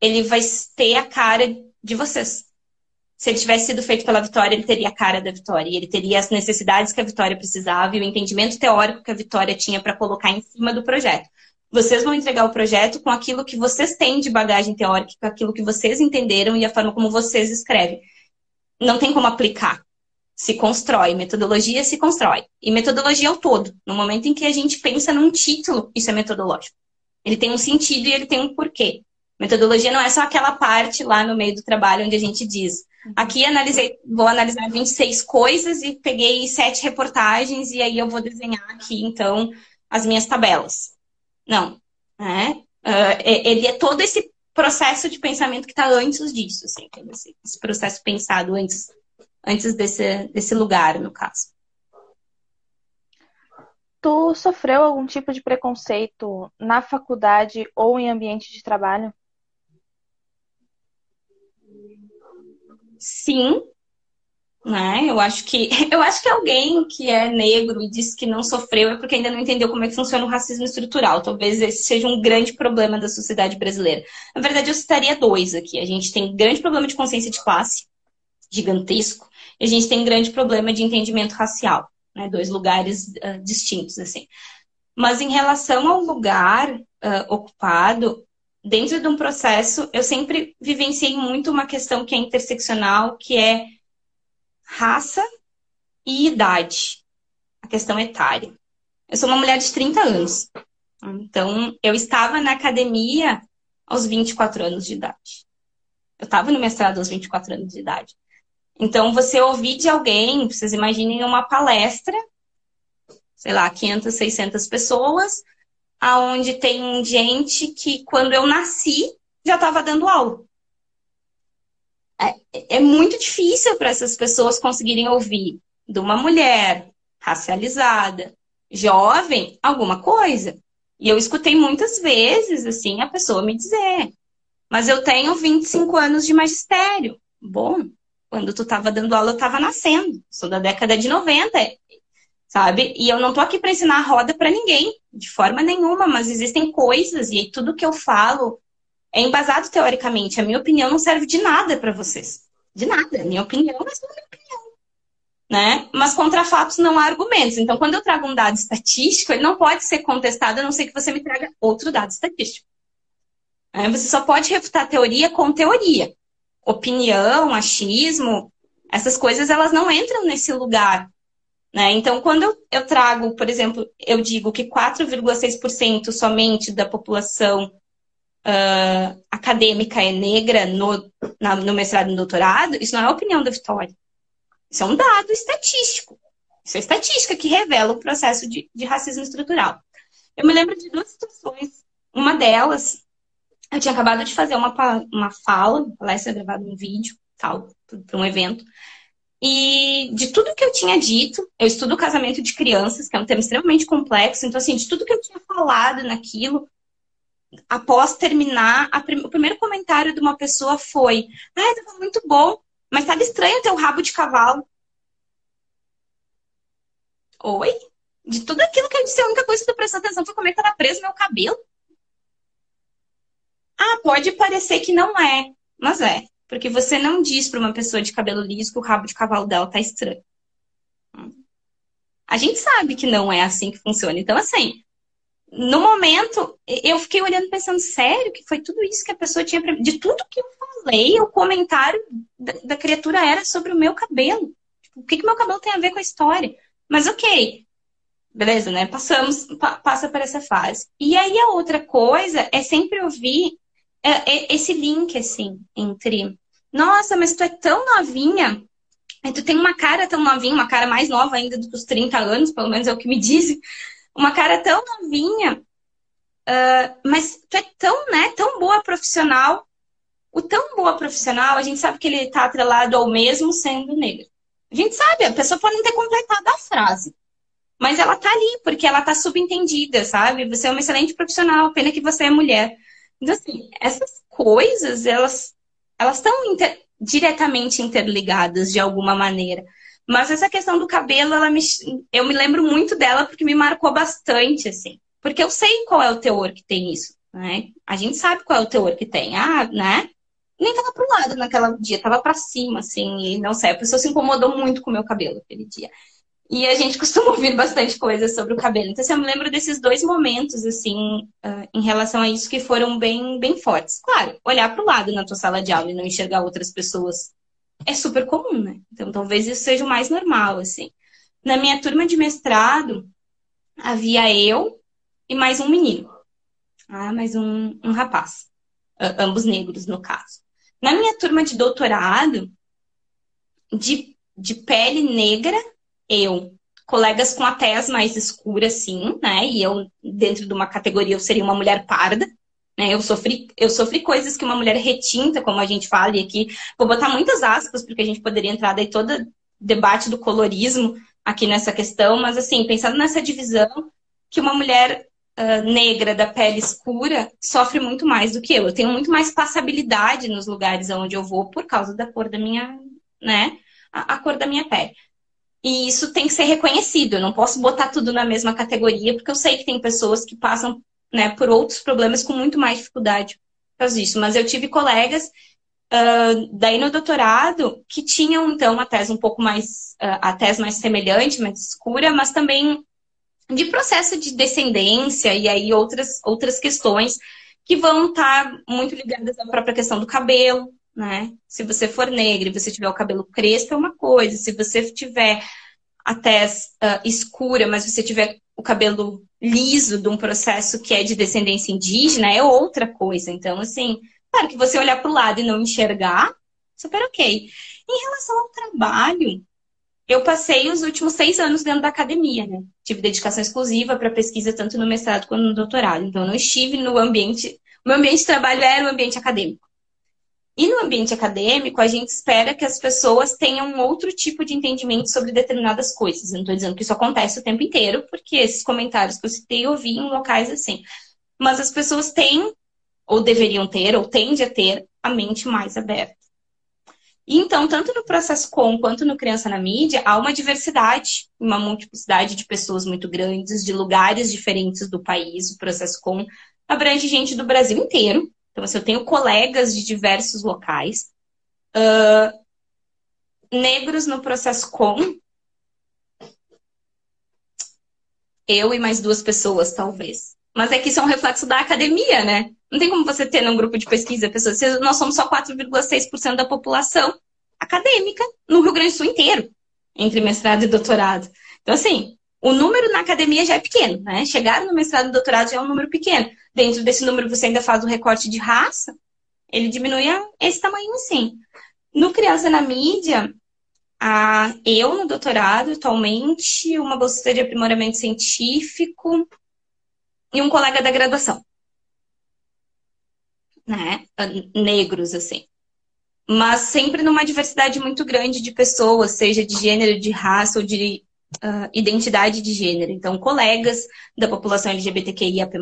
ele vai ter a cara de vocês. Se ele tivesse sido feito pela Vitória, ele teria a cara da Vitória. Ele teria as necessidades que a Vitória precisava e o entendimento teórico que a Vitória tinha para colocar em cima do projeto. Vocês vão entregar o projeto com aquilo que vocês têm de bagagem teórica, com aquilo que vocês entenderam e a forma como vocês escrevem. Não tem como aplicar. Se constrói. Metodologia se constrói. E metodologia é o todo. No momento em que a gente pensa num título, isso é metodológico. Ele tem um sentido e ele tem um porquê. Metodologia não é só aquela parte lá no meio do trabalho onde a gente diz. Aqui analisei, vou analisar 26 coisas e peguei sete reportagens e aí eu vou desenhar aqui, então, as minhas tabelas. Não. Né? Uh, ele é todo esse processo de pensamento que está antes disso, assim, esse, processo pensado antes, antes desse, desse lugar, no caso. Tu sofreu algum tipo de preconceito na faculdade ou em ambiente de trabalho? Sim, né? Eu acho que [laughs] eu acho que alguém que é negro e disse que não sofreu é porque ainda não entendeu como é que funciona o racismo estrutural. Talvez esse seja um grande problema da sociedade brasileira. Na verdade, eu citaria dois aqui. A gente tem grande problema de consciência de classe, gigantesco, e a gente tem grande problema de entendimento racial, né? Dois lugares uh, distintos assim. Mas em relação ao lugar uh, ocupado, dentro de um processo, eu sempre vivenciei muito uma questão que é interseccional, que é raça e idade, a questão etária. Eu sou uma mulher de 30 anos, então eu estava na academia aos 24 anos de idade. Eu estava no mestrado aos 24 anos de idade. Então, você ouvir de alguém, vocês imaginem uma palestra, sei lá, 500, 600 pessoas, aonde tem gente que, quando eu nasci, já estava dando aula. É, é muito difícil para essas pessoas conseguirem ouvir de uma mulher racializada, jovem, alguma coisa. E eu escutei muitas vezes, assim, a pessoa me dizer: Mas eu tenho 25 anos de magistério. Bom, quando tu estava dando aula, eu estava nascendo. Sou da década de 90, sabe? E eu não tô aqui para ensinar a roda para ninguém, de forma nenhuma, mas existem coisas e tudo que eu falo é embasado teoricamente. A minha opinião não serve de nada para vocês. De nada. Minha opinião é só minha opinião. Né? Mas contra fatos não há argumentos. Então, quando eu trago um dado estatístico, ele não pode ser contestado, a não ser que você me traga outro dado estatístico. É, você só pode refutar teoria com teoria. Opinião, achismo, essas coisas elas não entram nesse lugar. Né? Então, quando eu, eu trago, por exemplo, eu digo que 4,6% somente da população uh, acadêmica é negra no, na, no mestrado e doutorado, isso não é a opinião da Vitória. Isso é um dado estatístico. Isso é estatística que revela o processo de, de racismo estrutural. Eu me lembro de duas situações. Uma delas, eu tinha acabado de fazer uma, uma fala, uma palestra gravada um vídeo, tal, para um evento. E de tudo que eu tinha dito, eu estudo casamento de crianças, que é um tema extremamente complexo, então, assim, de tudo que eu tinha falado naquilo, após terminar, prim o primeiro comentário de uma pessoa foi: Ah, estava muito bom, mas estava estranho ter o rabo de cavalo. Oi? De tudo aquilo que eu disse, a única coisa que eu prestei atenção foi como é que estava preso meu cabelo. Ah, pode parecer que não é, mas é. Porque você não diz para uma pessoa de cabelo liso que o rabo de cavalo dela tá estranho. A gente sabe que não é assim que funciona. Então, assim, no momento, eu fiquei olhando pensando, sério, que foi tudo isso que a pessoa tinha. De tudo que eu falei, o comentário da, da criatura era sobre o meu cabelo. Tipo, o que, que meu cabelo tem a ver com a história? Mas ok, beleza, né? Passamos, pa, passa por essa fase. E aí a outra coisa é sempre ouvir esse link, assim, entre. Nossa, mas tu é tão novinha, tu tem uma cara tão novinha, uma cara mais nova ainda do que os 30 anos, pelo menos é o que me [laughs] dizem uma cara tão novinha, uh, mas tu é tão, né, tão boa profissional. O tão boa profissional, a gente sabe que ele está atrelado ao mesmo sendo negro. A gente sabe, a pessoa pode não ter completado a frase. Mas ela tá ali, porque ela tá subentendida, sabe? Você é uma excelente profissional, pena que você é mulher. Então, assim, essas coisas, elas elas estão inter diretamente interligadas de alguma maneira. Mas essa questão do cabelo, ela me, eu me lembro muito dela porque me marcou bastante, assim. Porque eu sei qual é o teor que tem isso, né? A gente sabe qual é o teor que tem. Ah, né? Nem tava pro lado naquele dia, tava para cima, assim, e não sei, a pessoa se incomodou muito com o meu cabelo aquele dia. E a gente [laughs] costuma ouvir bastante coisa sobre o cabelo. Então, assim, eu me lembro desses dois momentos, assim, uh, em relação a isso, que foram bem, bem fortes. Claro, olhar para o lado na tua sala de aula e não enxergar outras pessoas é super comum, né? Então talvez isso seja o mais normal, assim. Na minha turma de mestrado, havia eu e mais um menino. Ah, mais um, um rapaz. ambos negros, no caso. Na minha turma de doutorado, de, de pele negra, eu. Colegas com a tez mais escura, sim, né? E eu, dentro de uma categoria, eu seria uma mulher parda. Né? Eu, sofri, eu sofri coisas que uma mulher retinta, como a gente fala, e aqui vou botar muitas aspas, porque a gente poderia entrar daí todo debate do colorismo aqui nessa questão, mas assim, pensando nessa divisão, que uma mulher uh, negra da pele escura sofre muito mais do que eu. Eu tenho muito mais passabilidade nos lugares onde eu vou por causa da cor da minha, né? A cor da minha pele. E isso tem que ser reconhecido. Eu não posso botar tudo na mesma categoria, porque eu sei que tem pessoas que passam né, por outros problemas com muito mais dificuldade por causa disso. Mas eu tive colegas uh, daí no doutorado que tinham, então, a tese um pouco mais, uh, a tese mais semelhante, mais escura, mas também de processo de descendência e aí outras, outras questões que vão estar muito ligadas à própria questão do cabelo, né? Se você for negra e você tiver o cabelo crespo é uma coisa, se você tiver a tez uh, escura, mas você tiver o cabelo liso de um processo que é de descendência indígena é outra coisa. Então, assim, claro que você olhar para o lado e não enxergar, super ok. Em relação ao trabalho, eu passei os últimos seis anos dentro da academia, né? Tive dedicação exclusiva para pesquisa tanto no mestrado quanto no doutorado. Então, eu não estive no ambiente. O meu ambiente de trabalho era o ambiente acadêmico. E no ambiente acadêmico, a gente espera que as pessoas tenham outro tipo de entendimento sobre determinadas coisas. Eu não estou dizendo que isso acontece o tempo inteiro, porque esses comentários que eu citei eu vi em locais assim. Mas as pessoas têm, ou deveriam ter, ou tendem a ter, a mente mais aberta. E então, tanto no processo com quanto no Criança na Mídia, há uma diversidade, uma multiplicidade de pessoas muito grandes, de lugares diferentes do país. O processo com abrange gente do Brasil inteiro. Então, assim, eu tenho colegas de diversos locais. Uh, negros no processo com. Eu e mais duas pessoas, talvez. Mas é que isso é um reflexo da academia, né? Não tem como você ter num grupo de pesquisa pessoas. Nós somos só 4,6% da população acadêmica no Rio Grande do Sul inteiro, entre mestrado e doutorado. Então, assim, o número na academia já é pequeno, né? Chegar no mestrado e doutorado já é um número pequeno. Dentro desse número, você ainda faz o recorte de raça, ele diminui a esse tamanho assim. No Criança na Mídia, a, eu no doutorado, atualmente, uma bolsista de aprimoramento científico e um colega da graduação né, negros, assim. Mas sempre numa diversidade muito grande de pessoas, seja de gênero, de raça ou de uh, identidade de gênero. Então, colegas da população LGBTQIAP+,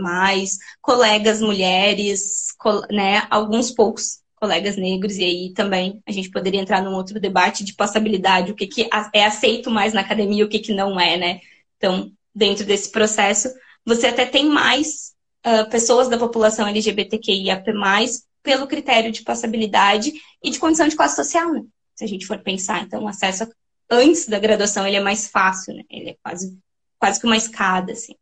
colegas mulheres, né, alguns poucos colegas negros, e aí também a gente poderia entrar num outro debate de passabilidade, o que, que é aceito mais na academia, o que, que não é, né? Então, dentro desse processo, você até tem mais uh, pessoas da população LGBTQIAP+, pelo critério de passabilidade e de condição de classe social, né? Se a gente for pensar, então, acesso antes da graduação ele é mais fácil, né? Ele é quase, quase que uma escada, assim.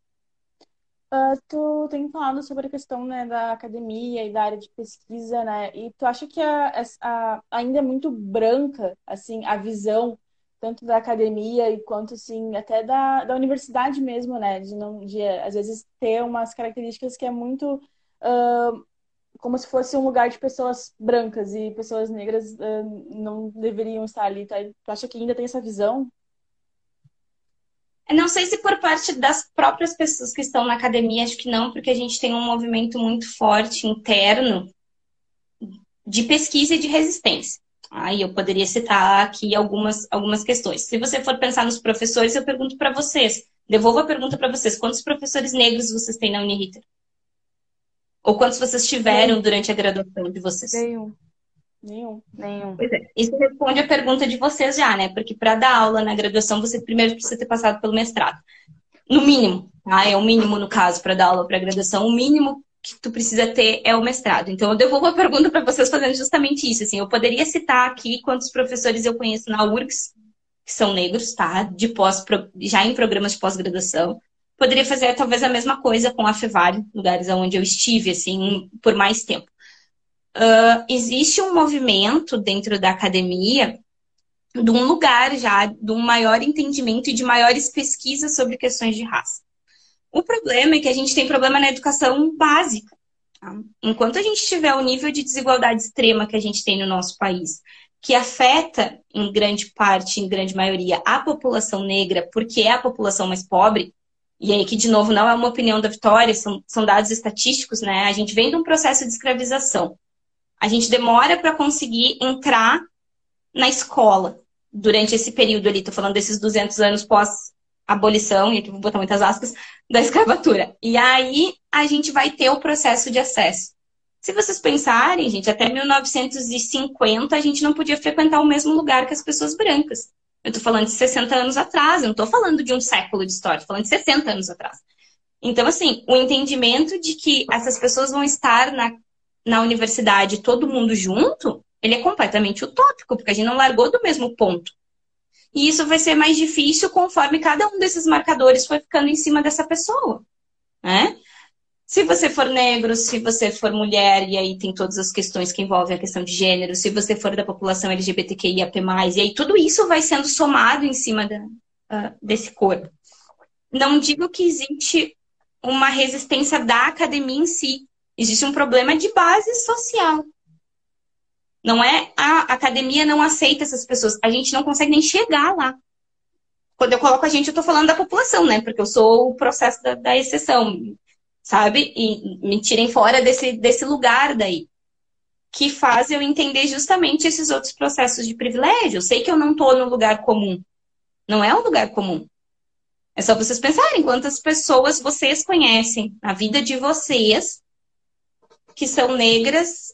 Uh, tu tem falado sobre a questão né, da academia e da área de pesquisa, né? E tu acha que a, a, ainda é muito branca, assim, a visão tanto da academia e quanto assim até da, da universidade mesmo, né? De não de às vezes ter umas características que é muito uh, como se fosse um lugar de pessoas brancas e pessoas negras uh, não deveriam estar ali. Tá? Tu acha que ainda tem essa visão? Não sei se por parte das próprias pessoas que estão na academia, acho que não, porque a gente tem um movimento muito forte interno de pesquisa e de resistência. Aí eu poderia citar aqui algumas, algumas questões. Se você for pensar nos professores, eu pergunto para vocês, devolvo a pergunta para vocês: quantos professores negros vocês têm na Uniriter? Ou quantos vocês tiveram durante a graduação de vocês? Nenhum. Nenhum. Nenhum. Pois é. Isso responde a pergunta de vocês já, né? Porque para dar aula na graduação, você primeiro precisa ter passado pelo mestrado. No mínimo, tá? É o mínimo no caso para dar aula para graduação. O mínimo que tu precisa ter é o mestrado. Então, eu devolvo a pergunta para vocês fazendo justamente isso. Assim, eu poderia citar aqui quantos professores eu conheço na URGS, que são negros, tá? De pós, já em programas de pós-graduação. Poderia fazer talvez a mesma coisa com a FEVAR, lugares onde eu estive, assim, por mais tempo. Uh, existe um movimento dentro da academia de um lugar já, de um maior entendimento e de maiores pesquisas sobre questões de raça. O problema é que a gente tem problema na educação básica. Tá? Enquanto a gente tiver o nível de desigualdade extrema que a gente tem no nosso país, que afeta em grande parte, em grande maioria, a população negra, porque é a população mais pobre, e aí que, de novo, não é uma opinião da Vitória, são, são dados estatísticos, né? A gente vem de um processo de escravização. A gente demora para conseguir entrar na escola durante esse período ali, estou falando desses 200 anos pós abolição, e aqui vou botar muitas aspas, da escravatura. E aí a gente vai ter o processo de acesso. Se vocês pensarem, gente, até 1950 a gente não podia frequentar o mesmo lugar que as pessoas brancas. Eu estou falando de 60 anos atrás, eu não estou falando de um século de história, estou falando de 60 anos atrás. Então, assim, o entendimento de que essas pessoas vão estar na, na universidade todo mundo junto, ele é completamente utópico, porque a gente não largou do mesmo ponto. E isso vai ser mais difícil conforme cada um desses marcadores foi ficando em cima dessa pessoa. Né? Se você for negro, se você for mulher, e aí tem todas as questões que envolvem a questão de gênero, se você for da população LGBTQIAP+, e aí tudo isso vai sendo somado em cima da, uh, desse corpo. Não digo que existe uma resistência da academia em si, existe um problema de base social. Não é a academia não aceita essas pessoas. A gente não consegue nem chegar lá. Quando eu coloco a gente, eu tô falando da população, né? Porque eu sou o processo da, da exceção, sabe? E me tirem fora desse, desse lugar daí. que faz eu entender justamente esses outros processos de privilégio. Eu sei que eu não estou no lugar comum. Não é um lugar comum. É só vocês pensarem quantas pessoas vocês conhecem na vida de vocês que são negras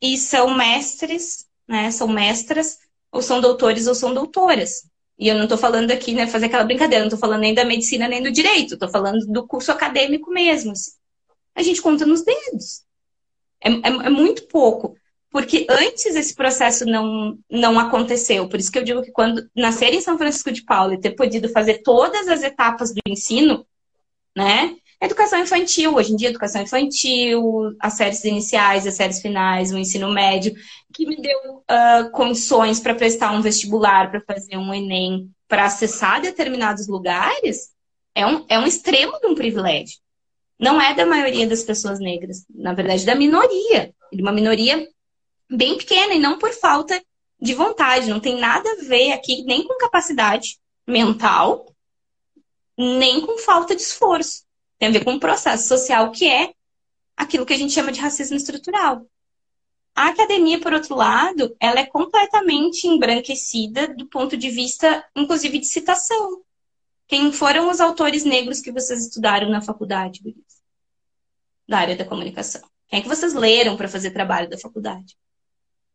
e são mestres, né? São mestras, ou são doutores ou são doutoras. E eu não estou falando aqui, né, fazer aquela brincadeira, não estou falando nem da medicina nem do direito, estou falando do curso acadêmico mesmo. Assim. A gente conta nos dedos. É, é, é, muito pouco. Porque antes esse processo não, não aconteceu. Por isso que eu digo que quando nascer em São Francisco de Paula e ter podido fazer todas as etapas do ensino, né? Educação infantil, hoje em dia, educação infantil, as séries iniciais, as séries finais, o ensino médio, que me deu uh, condições para prestar um vestibular, para fazer um Enem, para acessar determinados lugares, é um, é um extremo de um privilégio. Não é da maioria das pessoas negras, na verdade, da minoria. De uma minoria bem pequena e não por falta de vontade. Não tem nada a ver aqui nem com capacidade mental, nem com falta de esforço. Tem a ver com um processo social que é aquilo que a gente chama de racismo estrutural. A academia, por outro lado, ela é completamente embranquecida do ponto de vista, inclusive, de citação. Quem foram os autores negros que vocês estudaram na faculdade, Gurias? Da área da comunicação. Quem é que vocês leram para fazer trabalho da faculdade?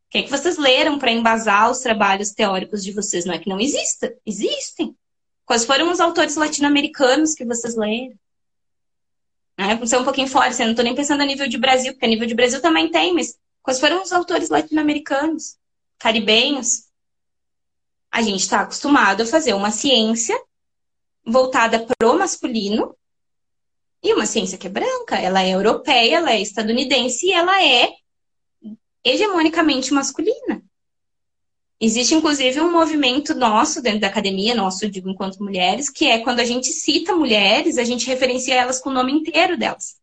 Quem é que vocês leram para embasar os trabalhos teóricos de vocês? Não é que não exista, existem. Quais foram os autores latino-americanos que vocês leram? Né? Vamos ser um pouquinho fora, assim, eu não estou nem pensando a nível de Brasil, porque a nível de Brasil também tem, mas quais foram os autores latino-americanos, caribenhos? A gente está acostumado a fazer uma ciência voltada para o masculino e uma ciência que é branca. Ela é europeia, ela é estadunidense e ela é hegemonicamente masculina. Existe, inclusive, um movimento nosso dentro da academia, nosso, digo, enquanto mulheres, que é quando a gente cita mulheres, a gente referencia elas com o nome inteiro delas.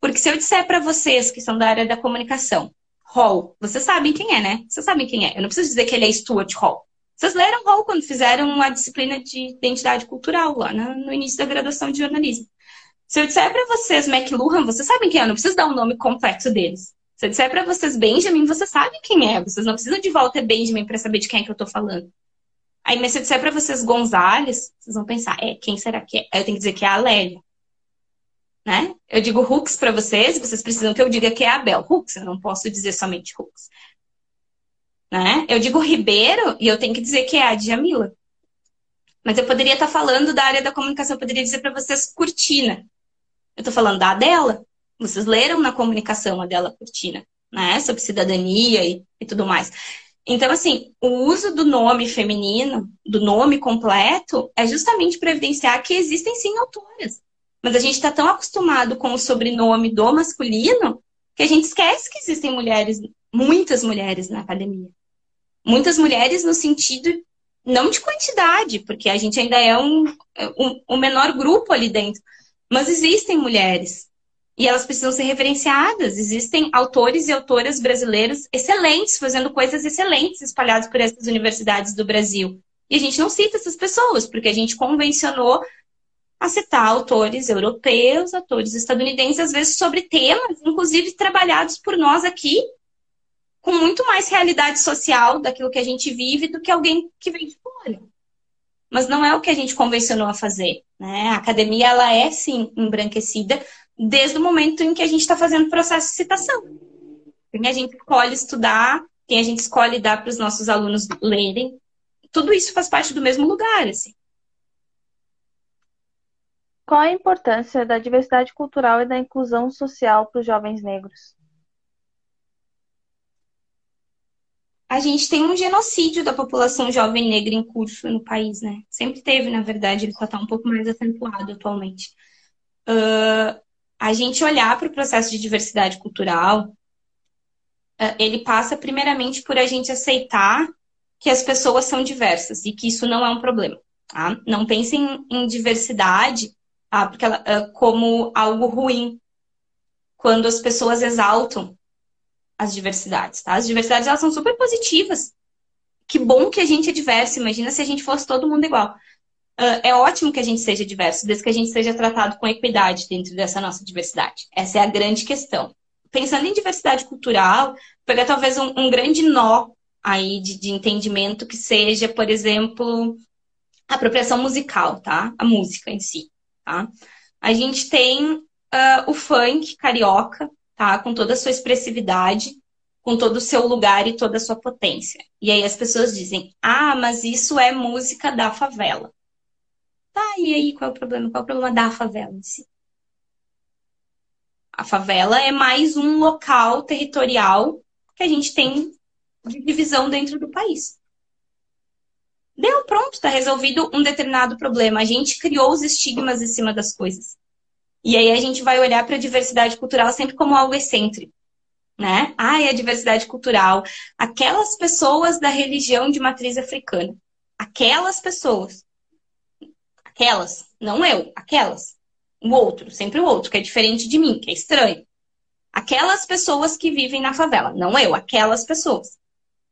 Porque se eu disser para vocês que são da área da comunicação, Hall, vocês sabem quem é, né? Vocês sabem quem é. Eu não preciso dizer que ele é Stuart Hall. Vocês leram Hall quando fizeram a disciplina de identidade cultural lá no início da graduação de jornalismo. Se eu disser para vocês McLuhan, vocês sabem quem é. Eu não preciso dar o nome completo deles. Se eu disser para vocês Benjamin, você sabe quem é. Vocês não precisam de volta Benjamin para saber de quem é que eu tô falando. Aí, mas se eu disser para vocês Gonzales, vocês vão pensar, é, quem será que é? Eu tenho que dizer que é a Lélia. Né? Eu digo Hooks para vocês, vocês precisam que eu diga que é a Bel Hooks, eu não posso dizer somente Hooks. Né? Eu digo Ribeiro e eu tenho que dizer que é a Djamila. Mas eu poderia estar tá falando da área da comunicação, eu poderia dizer para vocês Cortina. Eu estou falando da dela. Vocês leram na comunicação a dela Cortina, né? Sobre cidadania e, e tudo mais. Então, assim, o uso do nome feminino, do nome completo, é justamente para evidenciar que existem sim autoras. Mas a gente está tão acostumado com o sobrenome do masculino que a gente esquece que existem mulheres, muitas mulheres na academia. Muitas mulheres no sentido não de quantidade, porque a gente ainda é um, um, um menor grupo ali dentro, mas existem mulheres e elas precisam ser referenciadas. Existem autores e autoras brasileiros excelentes, fazendo coisas excelentes espalhados por essas universidades do Brasil. E a gente não cita essas pessoas, porque a gente convencionou a citar autores europeus, autores estadunidenses, às vezes sobre temas, inclusive trabalhados por nós aqui, com muito mais realidade social daquilo que a gente vive do que alguém que vem de fora. Mas não é o que a gente convencionou a fazer. Né? A academia ela é sim embranquecida, desde o momento em que a gente está fazendo o processo de citação. Quem a gente escolhe estudar, quem a gente escolhe dar para os nossos alunos lerem, tudo isso faz parte do mesmo lugar, assim. Qual a importância da diversidade cultural e da inclusão social para os jovens negros? A gente tem um genocídio da população jovem negra em curso no país, né? Sempre teve, na verdade, ele só está um pouco mais acentuado atualmente. Uh, a gente olhar para o processo de diversidade cultural, eh, ele passa primeiramente por a gente aceitar que as pessoas são diversas e que isso não é um problema. Tá? Não pensem em diversidade tá? porque ela, eh, como algo ruim quando as pessoas exaltam as diversidades. Tá? As diversidades elas são super positivas. Que bom que a gente é diverso. Imagina se a gente fosse todo mundo igual. Uh, é ótimo que a gente seja diverso, desde que a gente seja tratado com equidade dentro dessa nossa diversidade. Essa é a grande questão. pensando em diversidade cultural, pegar talvez um, um grande nó aí de, de entendimento que seja, por exemplo, a apropriação musical, tá? A música em si, tá? A gente tem uh, o funk carioca, tá? Com toda a sua expressividade, com todo o seu lugar e toda a sua potência. E aí as pessoas dizem: "Ah, mas isso é música da favela". Tá, e aí qual é o problema? Qual é o problema da favela em si? A favela é mais um local territorial que a gente tem de divisão dentro do país. Deu, pronto, está resolvido um determinado problema. A gente criou os estigmas em cima das coisas. E aí a gente vai olhar para a diversidade cultural sempre como algo excêntrico. Né? Ah, é a diversidade cultural. Aquelas pessoas da religião de matriz africana. Aquelas pessoas. Aquelas. Não eu, aquelas. O outro, sempre o outro, que é diferente de mim, que é estranho. Aquelas pessoas que vivem na favela. Não eu, aquelas pessoas.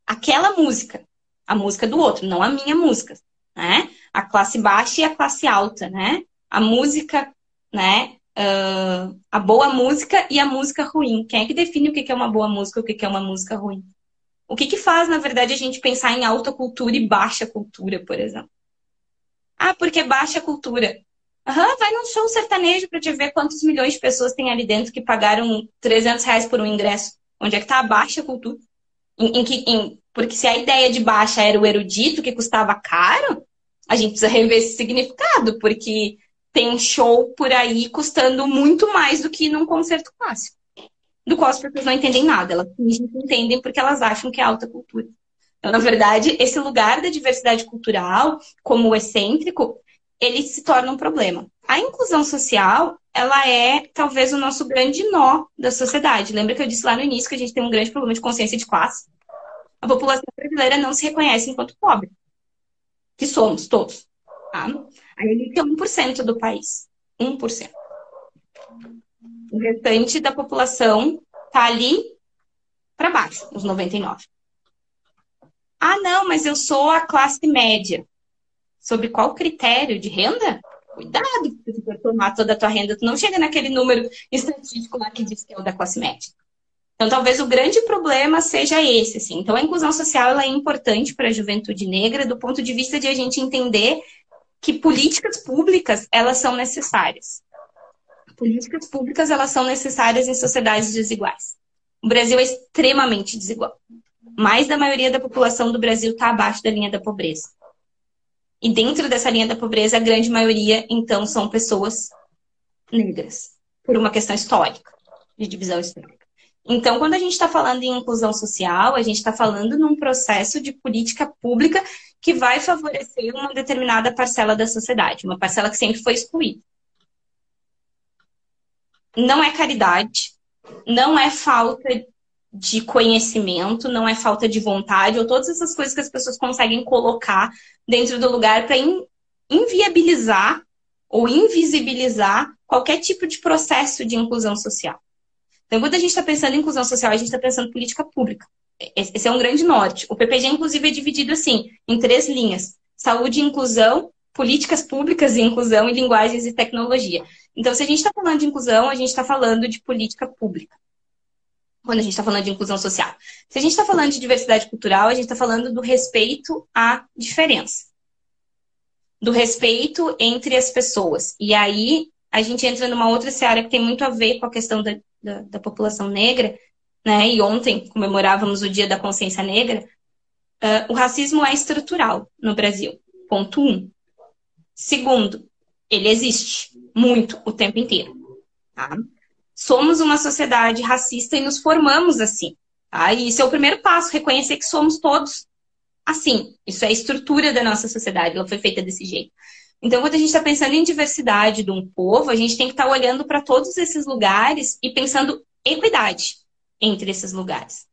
Aquela música a música do outro, não a minha música, né? A classe baixa e a classe alta, né? A música, né? Uh, a boa música e a música ruim. Quem é que define o que é uma boa música e o que é uma música ruim? O que, que faz, na verdade, a gente pensar em alta cultura e baixa cultura, por exemplo? Ah, porque baixa cultura. Aham, vai num show sertanejo para te ver quantos milhões de pessoas tem ali dentro que pagaram 300 reais por um ingresso. Onde é que tá a baixa cultura? Em, em, que, em porque se a ideia de baixa era o erudito que custava caro, a gente precisa rever esse significado, porque tem show por aí custando muito mais do que num concerto clássico. Do qual as pessoas não entendem nada, elas entendem porque elas acham que é alta cultura. Na verdade, esse lugar da diversidade cultural, como o excêntrico, ele se torna um problema. A inclusão social, ela é talvez o nosso grande nó da sociedade. Lembra que eu disse lá no início que a gente tem um grande problema de consciência de classe? a população brasileira não se reconhece enquanto pobre. Que somos todos. Tá? A elite é 1% do país. 1%. O restante da população está ali para baixo, os 99. Ah, não, mas eu sou a classe média. Sob qual critério de renda? Cuidado, se você tomar toda a tua renda, tu não chega naquele número estatístico lá que diz que é o da classe média. Então, talvez o grande problema seja esse, assim. Então, a inclusão social é importante para a juventude negra do ponto de vista de a gente entender que políticas públicas, elas são necessárias. Políticas públicas, elas são necessárias em sociedades desiguais. O Brasil é extremamente desigual. Mais da maioria da população do Brasil está abaixo da linha da pobreza. E dentro dessa linha da pobreza, a grande maioria, então, são pessoas negras, por uma questão histórica, de divisão histórica. Então, quando a gente está falando em inclusão social, a gente está falando num processo de política pública que vai favorecer uma determinada parcela da sociedade, uma parcela que sempre foi excluída. Não é caridade, não é falta de conhecimento, não é falta de vontade, ou todas essas coisas que as pessoas conseguem colocar dentro do lugar para inviabilizar ou invisibilizar qualquer tipo de processo de inclusão social. Então, quando a gente está pensando em inclusão social, a gente está pensando em política pública. Esse é um grande norte. O PPG, inclusive, é dividido assim, em três linhas: saúde e inclusão, políticas públicas e inclusão e linguagens e tecnologia. Então, se a gente está falando de inclusão, a gente está falando de política pública. Quando a gente está falando de inclusão social. Se a gente está falando de diversidade cultural, a gente está falando do respeito à diferença. Do respeito entre as pessoas. E aí, a gente entra numa outra seara que tem muito a ver com a questão da da, da população negra, né? E ontem comemorávamos o Dia da Consciência Negra. Uh, o racismo é estrutural no Brasil. Ponto um. Segundo, ele existe muito o tempo inteiro. Tá? Somos uma sociedade racista e nos formamos assim. Tá? E isso é o primeiro passo, reconhecer que somos todos assim. Isso é a estrutura da nossa sociedade, ela foi feita desse jeito. Então, quando a gente está pensando em diversidade de um povo, a gente tem que estar tá olhando para todos esses lugares e pensando equidade entre esses lugares.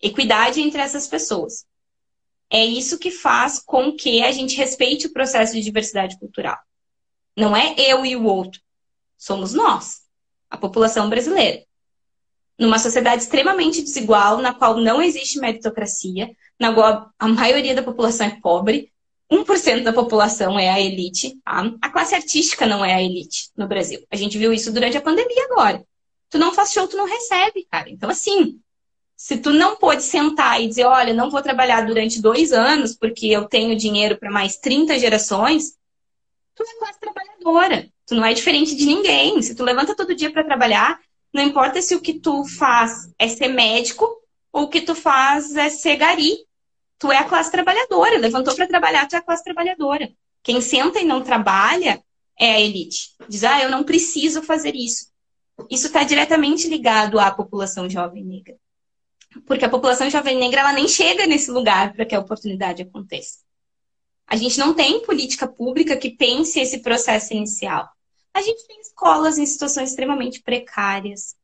Equidade entre essas pessoas. É isso que faz com que a gente respeite o processo de diversidade cultural. Não é eu e o outro. Somos nós, a população brasileira. Numa sociedade extremamente desigual, na qual não existe meritocracia, na qual a maioria da população é pobre, 1% da população é a elite, tá? A classe artística não é a elite no Brasil. A gente viu isso durante a pandemia agora. Tu não faz show, tu não recebe, cara. Então, assim, se tu não pode sentar e dizer, olha, não vou trabalhar durante dois anos porque eu tenho dinheiro para mais 30 gerações, tu é classe trabalhadora. Tu não é diferente de ninguém. Se tu levanta todo dia para trabalhar, não importa se o que tu faz é ser médico ou o que tu faz é ser gari. Tu é a classe trabalhadora. Levantou para trabalhar, tu é a classe trabalhadora. Quem senta e não trabalha é a elite. Diz, ah, eu não preciso fazer isso. Isso está diretamente ligado à população jovem negra. Porque a população jovem negra ela nem chega nesse lugar para que a oportunidade aconteça. A gente não tem política pública que pense esse processo inicial. A gente tem escolas em situações extremamente precárias.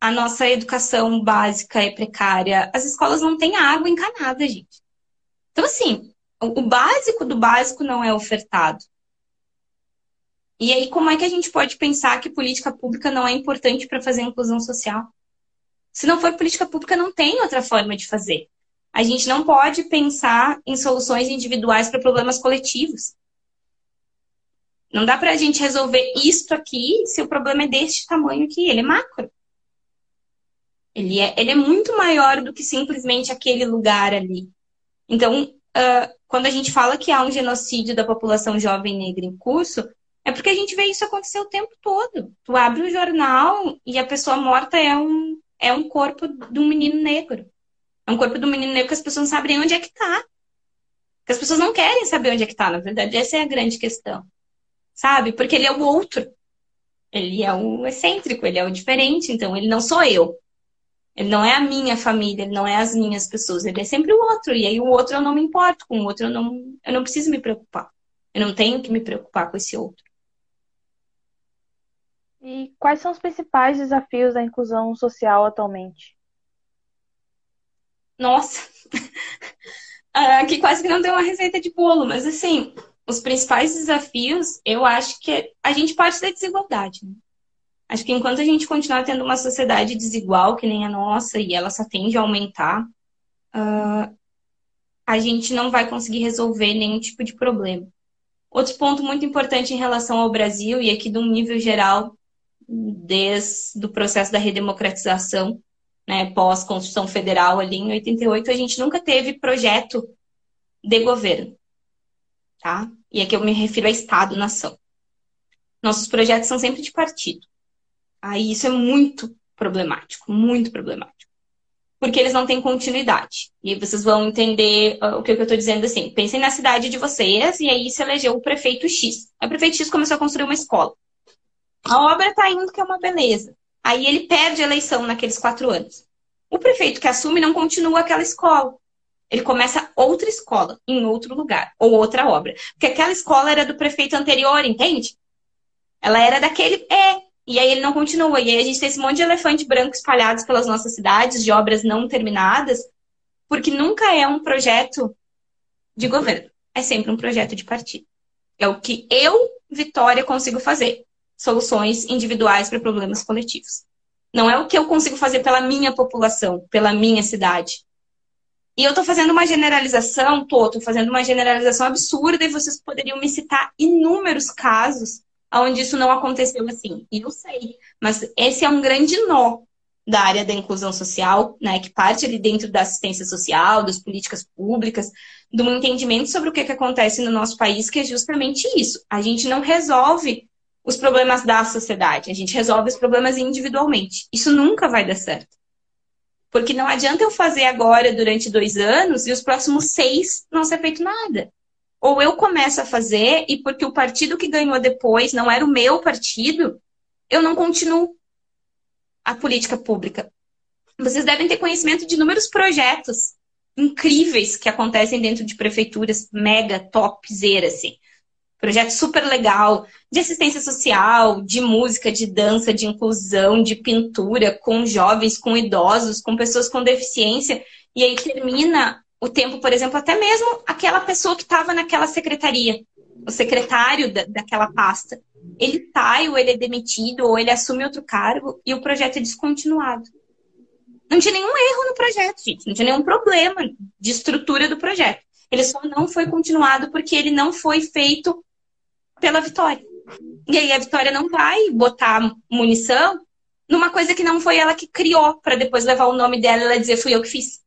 A nossa educação básica é precária. As escolas não têm água encanada, gente. Então, assim, o básico do básico não é ofertado. E aí, como é que a gente pode pensar que política pública não é importante para fazer inclusão social? Se não for política pública, não tem outra forma de fazer. A gente não pode pensar em soluções individuais para problemas coletivos. Não dá para a gente resolver isto aqui se o problema é deste tamanho aqui. Ele é macro. Ele é, ele é muito maior do que simplesmente aquele lugar ali. Então, uh, quando a gente fala que há um genocídio da população jovem negra em curso, é porque a gente vê isso acontecer o tempo todo. Tu abre o jornal e a pessoa morta é um, é um corpo de um menino negro. É um corpo de um menino negro que as pessoas não sabem onde é que está. Que as pessoas não querem saber onde é que está, na verdade. Essa é a grande questão. Sabe? Porque ele é o outro. Ele é o excêntrico, ele é o diferente. Então, ele não sou eu. Ele não é a minha família, ele não é as minhas pessoas. Ele é sempre o outro. E aí, o outro eu não me importo. Com o outro eu não, eu não preciso me preocupar. Eu não tenho que me preocupar com esse outro. E quais são os principais desafios da inclusão social atualmente? Nossa, [laughs] aqui quase que não tem uma receita de bolo, mas assim, os principais desafios, eu acho que a gente parte da desigualdade. Né? Acho que enquanto a gente continuar tendo uma sociedade desigual, que nem a nossa, e ela só tende a aumentar, uh, a gente não vai conseguir resolver nenhum tipo de problema. Outro ponto muito importante em relação ao Brasil, e aqui de um nível geral, desde o processo da redemocratização, né, pós-Constituição Federal ali em 88, a gente nunca teve projeto de governo, tá? E aqui eu me refiro a Estado-nação. Nossos projetos são sempre de partido. Aí isso é muito problemático, muito problemático. Porque eles não têm continuidade. E vocês vão entender uh, o que eu estou dizendo assim. Pensem na cidade de vocês e aí se elegeu o prefeito X. O prefeito X começou a construir uma escola. A obra está indo que é uma beleza. Aí ele perde a eleição naqueles quatro anos. O prefeito que assume não continua aquela escola. Ele começa outra escola, em outro lugar, ou outra obra. Porque aquela escola era do prefeito anterior, entende? Ela era daquele. É. E aí ele não continua. E aí a gente tem esse monte de elefante branco espalhados pelas nossas cidades, de obras não terminadas, porque nunca é um projeto de governo. É sempre um projeto de partido. É o que eu, Vitória, consigo fazer soluções individuais para problemas coletivos. Não é o que eu consigo fazer pela minha população, pela minha cidade. E eu estou fazendo uma generalização, tô, tô fazendo uma generalização absurda e vocês poderiam me citar inúmeros casos onde isso não aconteceu assim. E eu sei, mas esse é um grande nó da área da inclusão social, né, que parte ali dentro da assistência social, das políticas públicas, de um entendimento sobre o que, que acontece no nosso país, que é justamente isso. A gente não resolve os problemas da sociedade, a gente resolve os problemas individualmente. Isso nunca vai dar certo. Porque não adianta eu fazer agora durante dois anos e os próximos seis não ser feito nada. Ou eu começo a fazer e porque o partido que ganhou depois não era o meu partido, eu não continuo a política pública. Vocês devem ter conhecimento de inúmeros projetos incríveis que acontecem dentro de prefeituras mega topzera, assim projeto super legal de assistência social, de música, de dança, de inclusão, de pintura, com jovens, com idosos, com pessoas com deficiência. E aí termina o tempo, por exemplo, até mesmo aquela pessoa que estava naquela secretaria, o secretário da, daquela pasta. Ele sai, ou ele é demitido, ou ele assume outro cargo e o projeto é descontinuado. Não tinha nenhum erro no projeto, gente. Não tinha nenhum problema de estrutura do projeto. Ele só não foi continuado porque ele não foi feito pela Vitória. E aí a Vitória não vai botar munição numa coisa que não foi ela que criou, para depois levar o nome dela e ela dizer fui eu que fiz.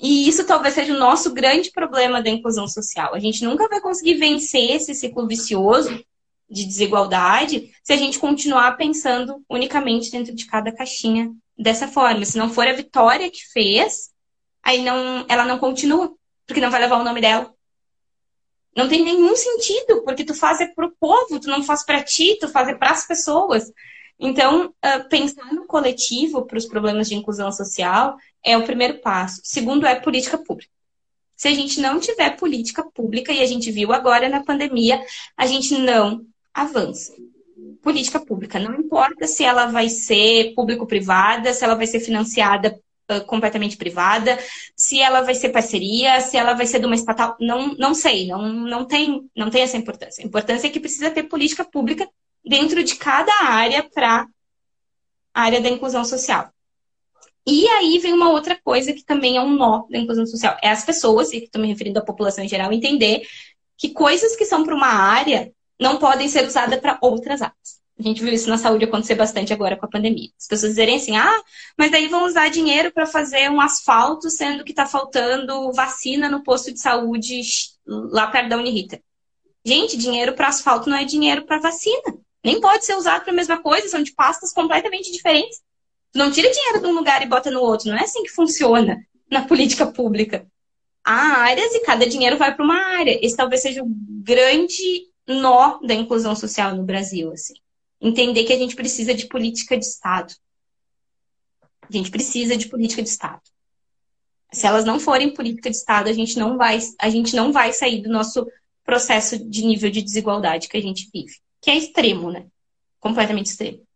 E isso talvez seja o nosso grande problema da inclusão social. A gente nunca vai conseguir vencer esse ciclo vicioso de desigualdade se a gente continuar pensando unicamente dentro de cada caixinha dessa forma. Se não for a Vitória que fez, aí não, ela não continua, porque não vai levar o nome dela. Não tem nenhum sentido, porque tu faz é pro povo, tu não faz para ti, tu faz é para as pessoas. Então, uh, pensar no coletivo para os problemas de inclusão social é o primeiro passo. Segundo é política pública. Se a gente não tiver política pública, e a gente viu agora na pandemia, a gente não avança. Política pública, não importa se ela vai ser público-privada, se ela vai ser financiada uh, completamente privada, se ela vai ser parceria, se ela vai ser de uma estatal, não, não sei, não, não, tem, não tem essa importância. A importância é que precisa ter política pública dentro de cada área para a área da inclusão social. E aí vem uma outra coisa que também é um nó da inclusão social. É as pessoas, e estou me referindo à população em geral, entender que coisas que são para uma área não podem ser usadas para outras áreas. A gente viu isso na saúde acontecer bastante agora com a pandemia. As pessoas dizerem assim, ah, mas daí vão usar dinheiro para fazer um asfalto, sendo que está faltando vacina no posto de saúde lá perto da Unirita. Gente, dinheiro para asfalto não é dinheiro para vacina. Nem pode ser usado para a mesma coisa, são de pastas completamente diferentes. Não tira dinheiro de um lugar e bota no outro. Não é assim que funciona na política pública. Há áreas e cada dinheiro vai para uma área. Esse talvez seja o grande nó da inclusão social no Brasil, assim. Entender que a gente precisa de política de Estado. A gente precisa de política de Estado. Se elas não forem política de Estado, a gente não vai, a gente não vai sair do nosso processo de nível de desigualdade que a gente vive, que é extremo, né? Completamente extremo.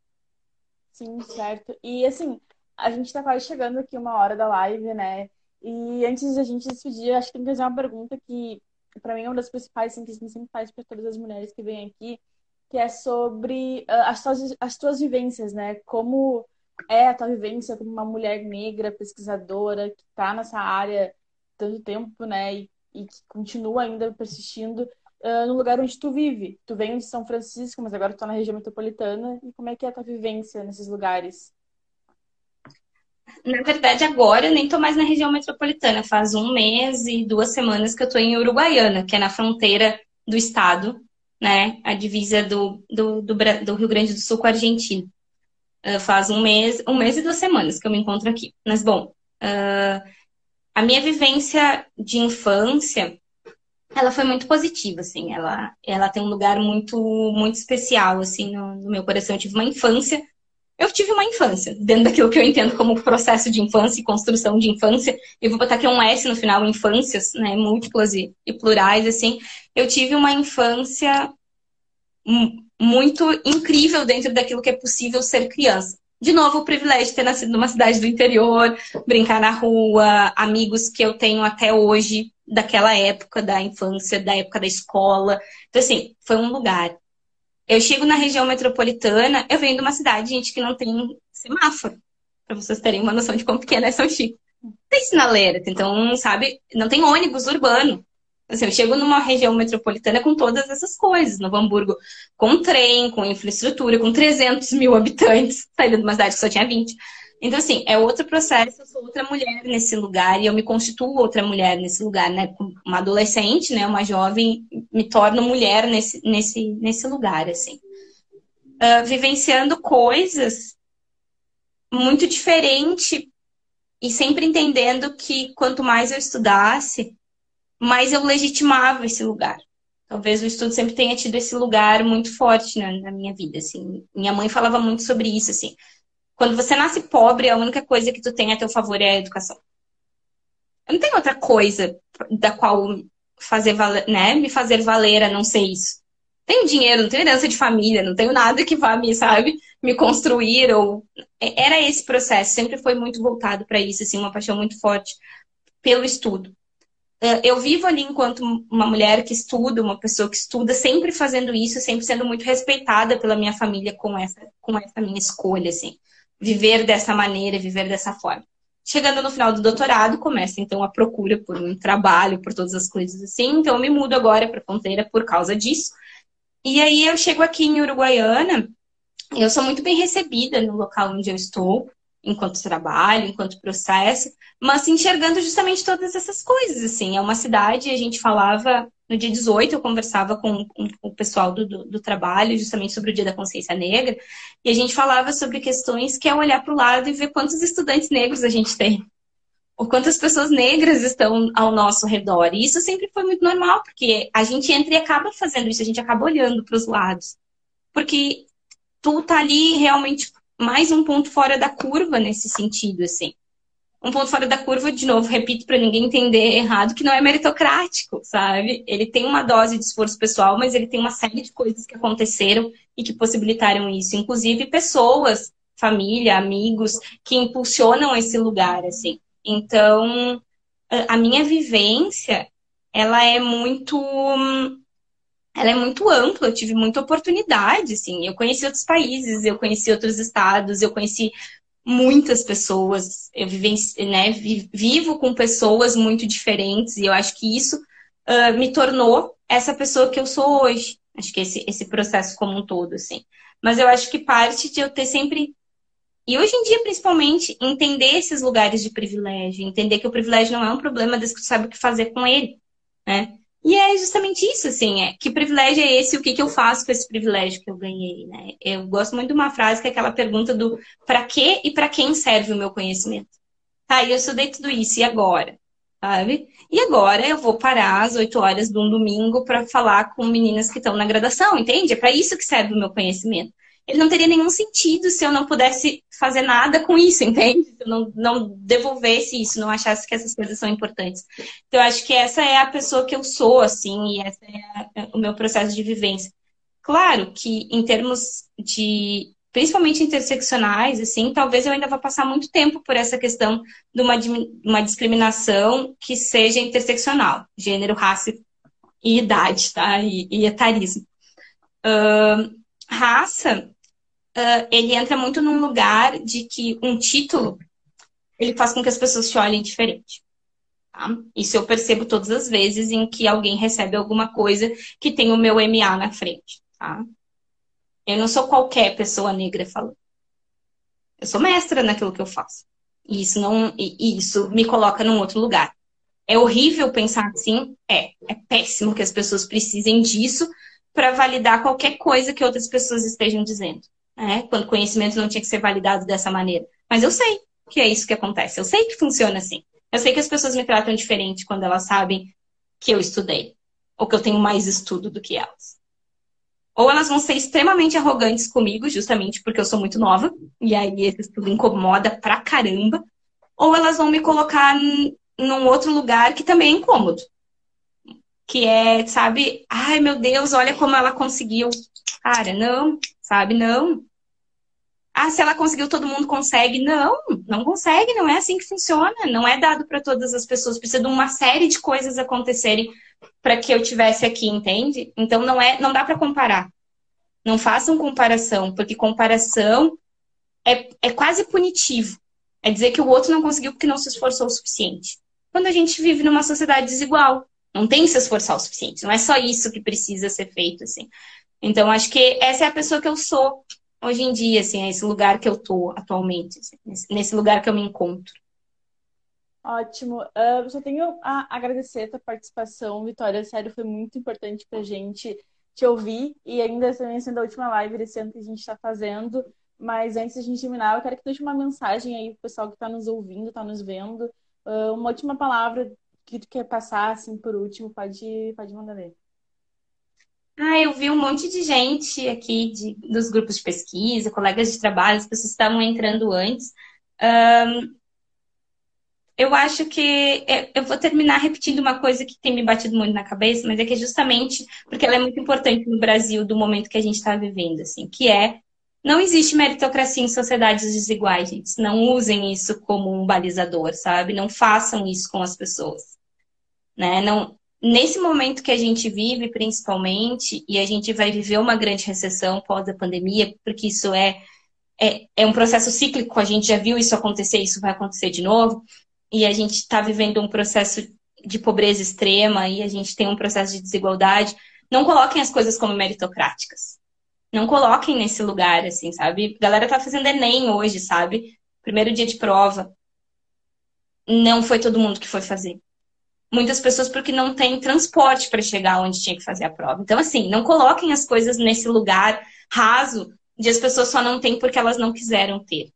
Sim, certo. E assim, a gente tá quase chegando aqui uma hora da live, né? E antes de a gente despedir, acho que tem que fazer uma pergunta que, para mim, é uma das principais, assim, que a gente sempre faz para todas as mulheres que vêm aqui, que é sobre uh, as, tuas, as tuas vivências, né? Como é a tua vivência como uma mulher negra, pesquisadora, que está nessa área tanto tempo, né? E, e que continua ainda persistindo uh, no lugar onde tu vive. Tu vem de São Francisco, mas agora tu tá na região metropolitana. E como é que é a tua vivência nesses lugares? Na verdade, agora eu nem tô mais na região metropolitana. Faz um mês e duas semanas que eu tô em Uruguaiana, que é na fronteira do estado, né? A divisa do, do, do, do Rio Grande do Sul com a Argentina. Uh, faz um mês, um mês e duas semanas que eu me encontro aqui. Mas, bom, uh, a minha vivência de infância ela foi muito positiva, assim. Ela, ela tem um lugar muito, muito especial, assim, no, no, meu coração. Eu tive uma infância. Eu tive uma infância, dentro daquilo que eu entendo como processo de infância e construção de infância. Eu vou botar aqui um S no final, infâncias, né? Múltiplas e, e plurais, assim. Eu tive uma infância muito incrível dentro daquilo que é possível ser criança. De novo, o privilégio de ter nascido numa cidade do interior, brincar na rua, amigos que eu tenho até hoje, daquela época da infância, da época da escola. Então, assim, foi um lugar. Eu chego na região metropolitana, eu venho de uma cidade, gente, que não tem semáforo. Para vocês terem uma noção de quão pequena é São Chico. Tem sinaleira, então, sabe, não tem ônibus urbano. Assim, eu chego numa região metropolitana com todas essas coisas. Novo Hamburgo com trem, com infraestrutura, com 300 mil habitantes, [laughs] saindo de uma cidade que só tinha 20. Então, assim, é outro processo, eu sou outra mulher nesse lugar e eu me constituo outra mulher nesse lugar, né? Uma adolescente, né? Uma jovem, me torno mulher nesse, nesse, nesse lugar, assim. Uh, vivenciando coisas muito diferente e sempre entendendo que quanto mais eu estudasse, mais eu legitimava esse lugar. Talvez o estudo sempre tenha tido esse lugar muito forte na, na minha vida, assim. Minha mãe falava muito sobre isso, assim quando você nasce pobre, a única coisa que tu tem a teu favor é a educação. Eu não tenho outra coisa da qual fazer valer, né, me fazer valer a não ser isso. Tenho dinheiro, não tenho herança de família, não tenho nada que vá me, sabe, me construir ou é, era esse processo, sempre foi muito voltado para isso, assim, uma paixão muito forte pelo estudo. É, eu vivo ali enquanto uma mulher que estuda, uma pessoa que estuda, sempre fazendo isso, sempre sendo muito respeitada pela minha família com essa, com essa minha escolha, assim viver dessa maneira, viver dessa forma. Chegando no final do doutorado, começa então a procura por um trabalho, por todas as coisas assim. Então eu me mudo agora para fronteira por causa disso. E aí eu chego aqui em Uruguaiana eu sou muito bem recebida no local onde eu estou, enquanto trabalho, enquanto processo, mas enxergando justamente todas essas coisas, assim. É uma cidade, a gente falava, no dia 18 eu conversava com, com o pessoal do, do, do, trabalho, justamente sobre o Dia da Consciência Negra, e a gente falava sobre questões que é olhar para o lado e ver quantos estudantes negros a gente tem. Ou quantas pessoas negras estão ao nosso redor. E isso sempre foi muito normal, porque a gente entra e acaba fazendo isso, a gente acaba olhando para os lados. Porque tu tá ali realmente mais um ponto fora da curva nesse sentido, assim. Um ponto fora da curva, de novo, repito para ninguém entender errado, que não é meritocrático, sabe? Ele tem uma dose de esforço pessoal, mas ele tem uma série de coisas que aconteceram e que possibilitaram isso. Inclusive pessoas, família, amigos, que impulsionam esse lugar, assim. Então, a minha vivência, ela é muito ela é muito ampla, eu tive muita oportunidade, assim. Eu conheci outros países, eu conheci outros estados, eu conheci muitas pessoas, eu né, vivo com pessoas muito diferentes, e eu acho que isso uh, me tornou essa pessoa que eu sou hoje. Acho que esse, esse processo como um todo, assim. Mas eu acho que parte de eu ter sempre. E hoje em dia, principalmente, entender esses lugares de privilégio, entender que o privilégio não é um problema, desde que tu sabe o que fazer com ele, né? E é justamente isso, assim, é que privilégio é esse, o que, que eu faço com esse privilégio que eu ganhei, né? Eu gosto muito de uma frase que é aquela pergunta do para que e para quem serve o meu conhecimento. Tá, e eu estudei tudo isso, e agora? Sabe? E agora eu vou parar às 8 horas de um domingo para falar com meninas que estão na graduação, entende? É para isso que serve o meu conhecimento ele não teria nenhum sentido se eu não pudesse fazer nada com isso, [laughs] entende? Se eu não, não devolvesse isso, não achasse que essas coisas são importantes. Então, eu acho que essa é a pessoa que eu sou, assim, e esse é, é o meu processo de vivência. Claro que em termos de, principalmente interseccionais, assim, talvez eu ainda vá passar muito tempo por essa questão de uma, uma discriminação que seja interseccional, gênero, raça e idade, tá? E, e etarismo. Uh, raça uh, ele entra muito num lugar de que um título ele faz com que as pessoas te olhem diferente. Tá? Isso eu percebo todas as vezes em que alguém recebe alguma coisa que tem o meu MA na frente. Tá? Eu não sou qualquer pessoa negra falando. Eu sou mestra naquilo que eu faço. E isso não, e isso me coloca num outro lugar. É horrível pensar assim? É. É péssimo que as pessoas precisem disso para validar qualquer coisa que outras pessoas estejam dizendo né? quando conhecimento não tinha que ser validado dessa maneira. Mas eu sei que é isso que acontece, eu sei que funciona assim. Eu sei que as pessoas me tratam diferente quando elas sabem que eu estudei, ou que eu tenho mais estudo do que elas. Ou elas vão ser extremamente arrogantes comigo, justamente porque eu sou muito nova, e aí esse estudo incomoda pra caramba. Ou elas vão me colocar num outro lugar que também é incômodo. Que é, sabe, ai meu Deus, olha como ela conseguiu. Cara, não, sabe? Não. Ah, se ela conseguiu, todo mundo consegue. Não, não consegue, não é assim que funciona. Não é dado para todas as pessoas. Precisa de uma série de coisas acontecerem para que eu tivesse aqui, entende? Então não é, não dá para comparar. Não façam comparação, porque comparação é, é quase punitivo. É dizer que o outro não conseguiu porque não se esforçou o suficiente. Quando a gente vive numa sociedade desigual, não tem que se esforçar o suficiente. Não é só isso que precisa ser feito, assim. Então, acho que essa é a pessoa que eu sou hoje em dia, assim, é esse lugar que eu tô atualmente, assim, nesse lugar que eu me encontro. Ótimo. Uh, só tenho a agradecer a tua participação, Vitória. Sério, foi muito importante pra gente te ouvir e ainda também sendo a última live desse ano que a gente está fazendo. Mas antes de a gente terminar, eu quero que deixe uma mensagem aí pro pessoal que está nos ouvindo, está nos vendo. Uh, uma última palavra que tu quer passar, assim, por último, pode, pode mandar ver. Ah, eu vi um monte de gente aqui de, dos grupos de pesquisa, colegas de trabalho, as pessoas estavam entrando antes. Um, eu acho que é, eu vou terminar repetindo uma coisa que tem me batido muito na cabeça, mas é que é justamente porque ela é muito importante no Brasil do momento que a gente está vivendo, assim, que é não existe meritocracia em sociedades desiguais, gente. Não usem isso como um balizador, sabe? Não façam isso com as pessoas. Né? Não, nesse momento que a gente vive, principalmente, e a gente vai viver uma grande recessão pós a pandemia, porque isso é, é, é um processo cíclico, a gente já viu isso acontecer, isso vai acontecer de novo, e a gente está vivendo um processo de pobreza extrema e a gente tem um processo de desigualdade. Não coloquem as coisas como meritocráticas. Não coloquem nesse lugar, assim, sabe? A galera tá fazendo Enem hoje, sabe? Primeiro dia de prova. Não foi todo mundo que foi fazer. Muitas pessoas porque não tem transporte para chegar onde tinha que fazer a prova. Então, assim, não coloquem as coisas nesse lugar raso de as pessoas só não têm porque elas não quiseram ter.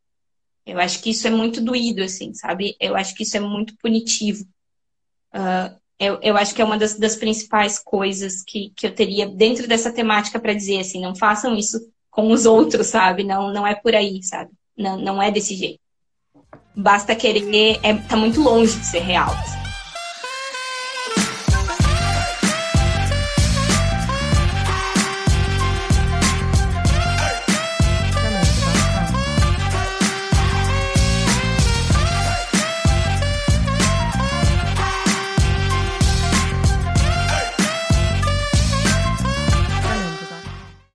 Eu acho que isso é muito doído, assim, sabe? Eu acho que isso é muito punitivo. Uh, eu, eu acho que é uma das, das principais coisas que, que eu teria dentro dessa temática para dizer, assim, não façam isso com os outros, sabe? Não, não é por aí, sabe? Não, não é desse jeito. Basta querer, é, tá muito longe de ser real. Assim.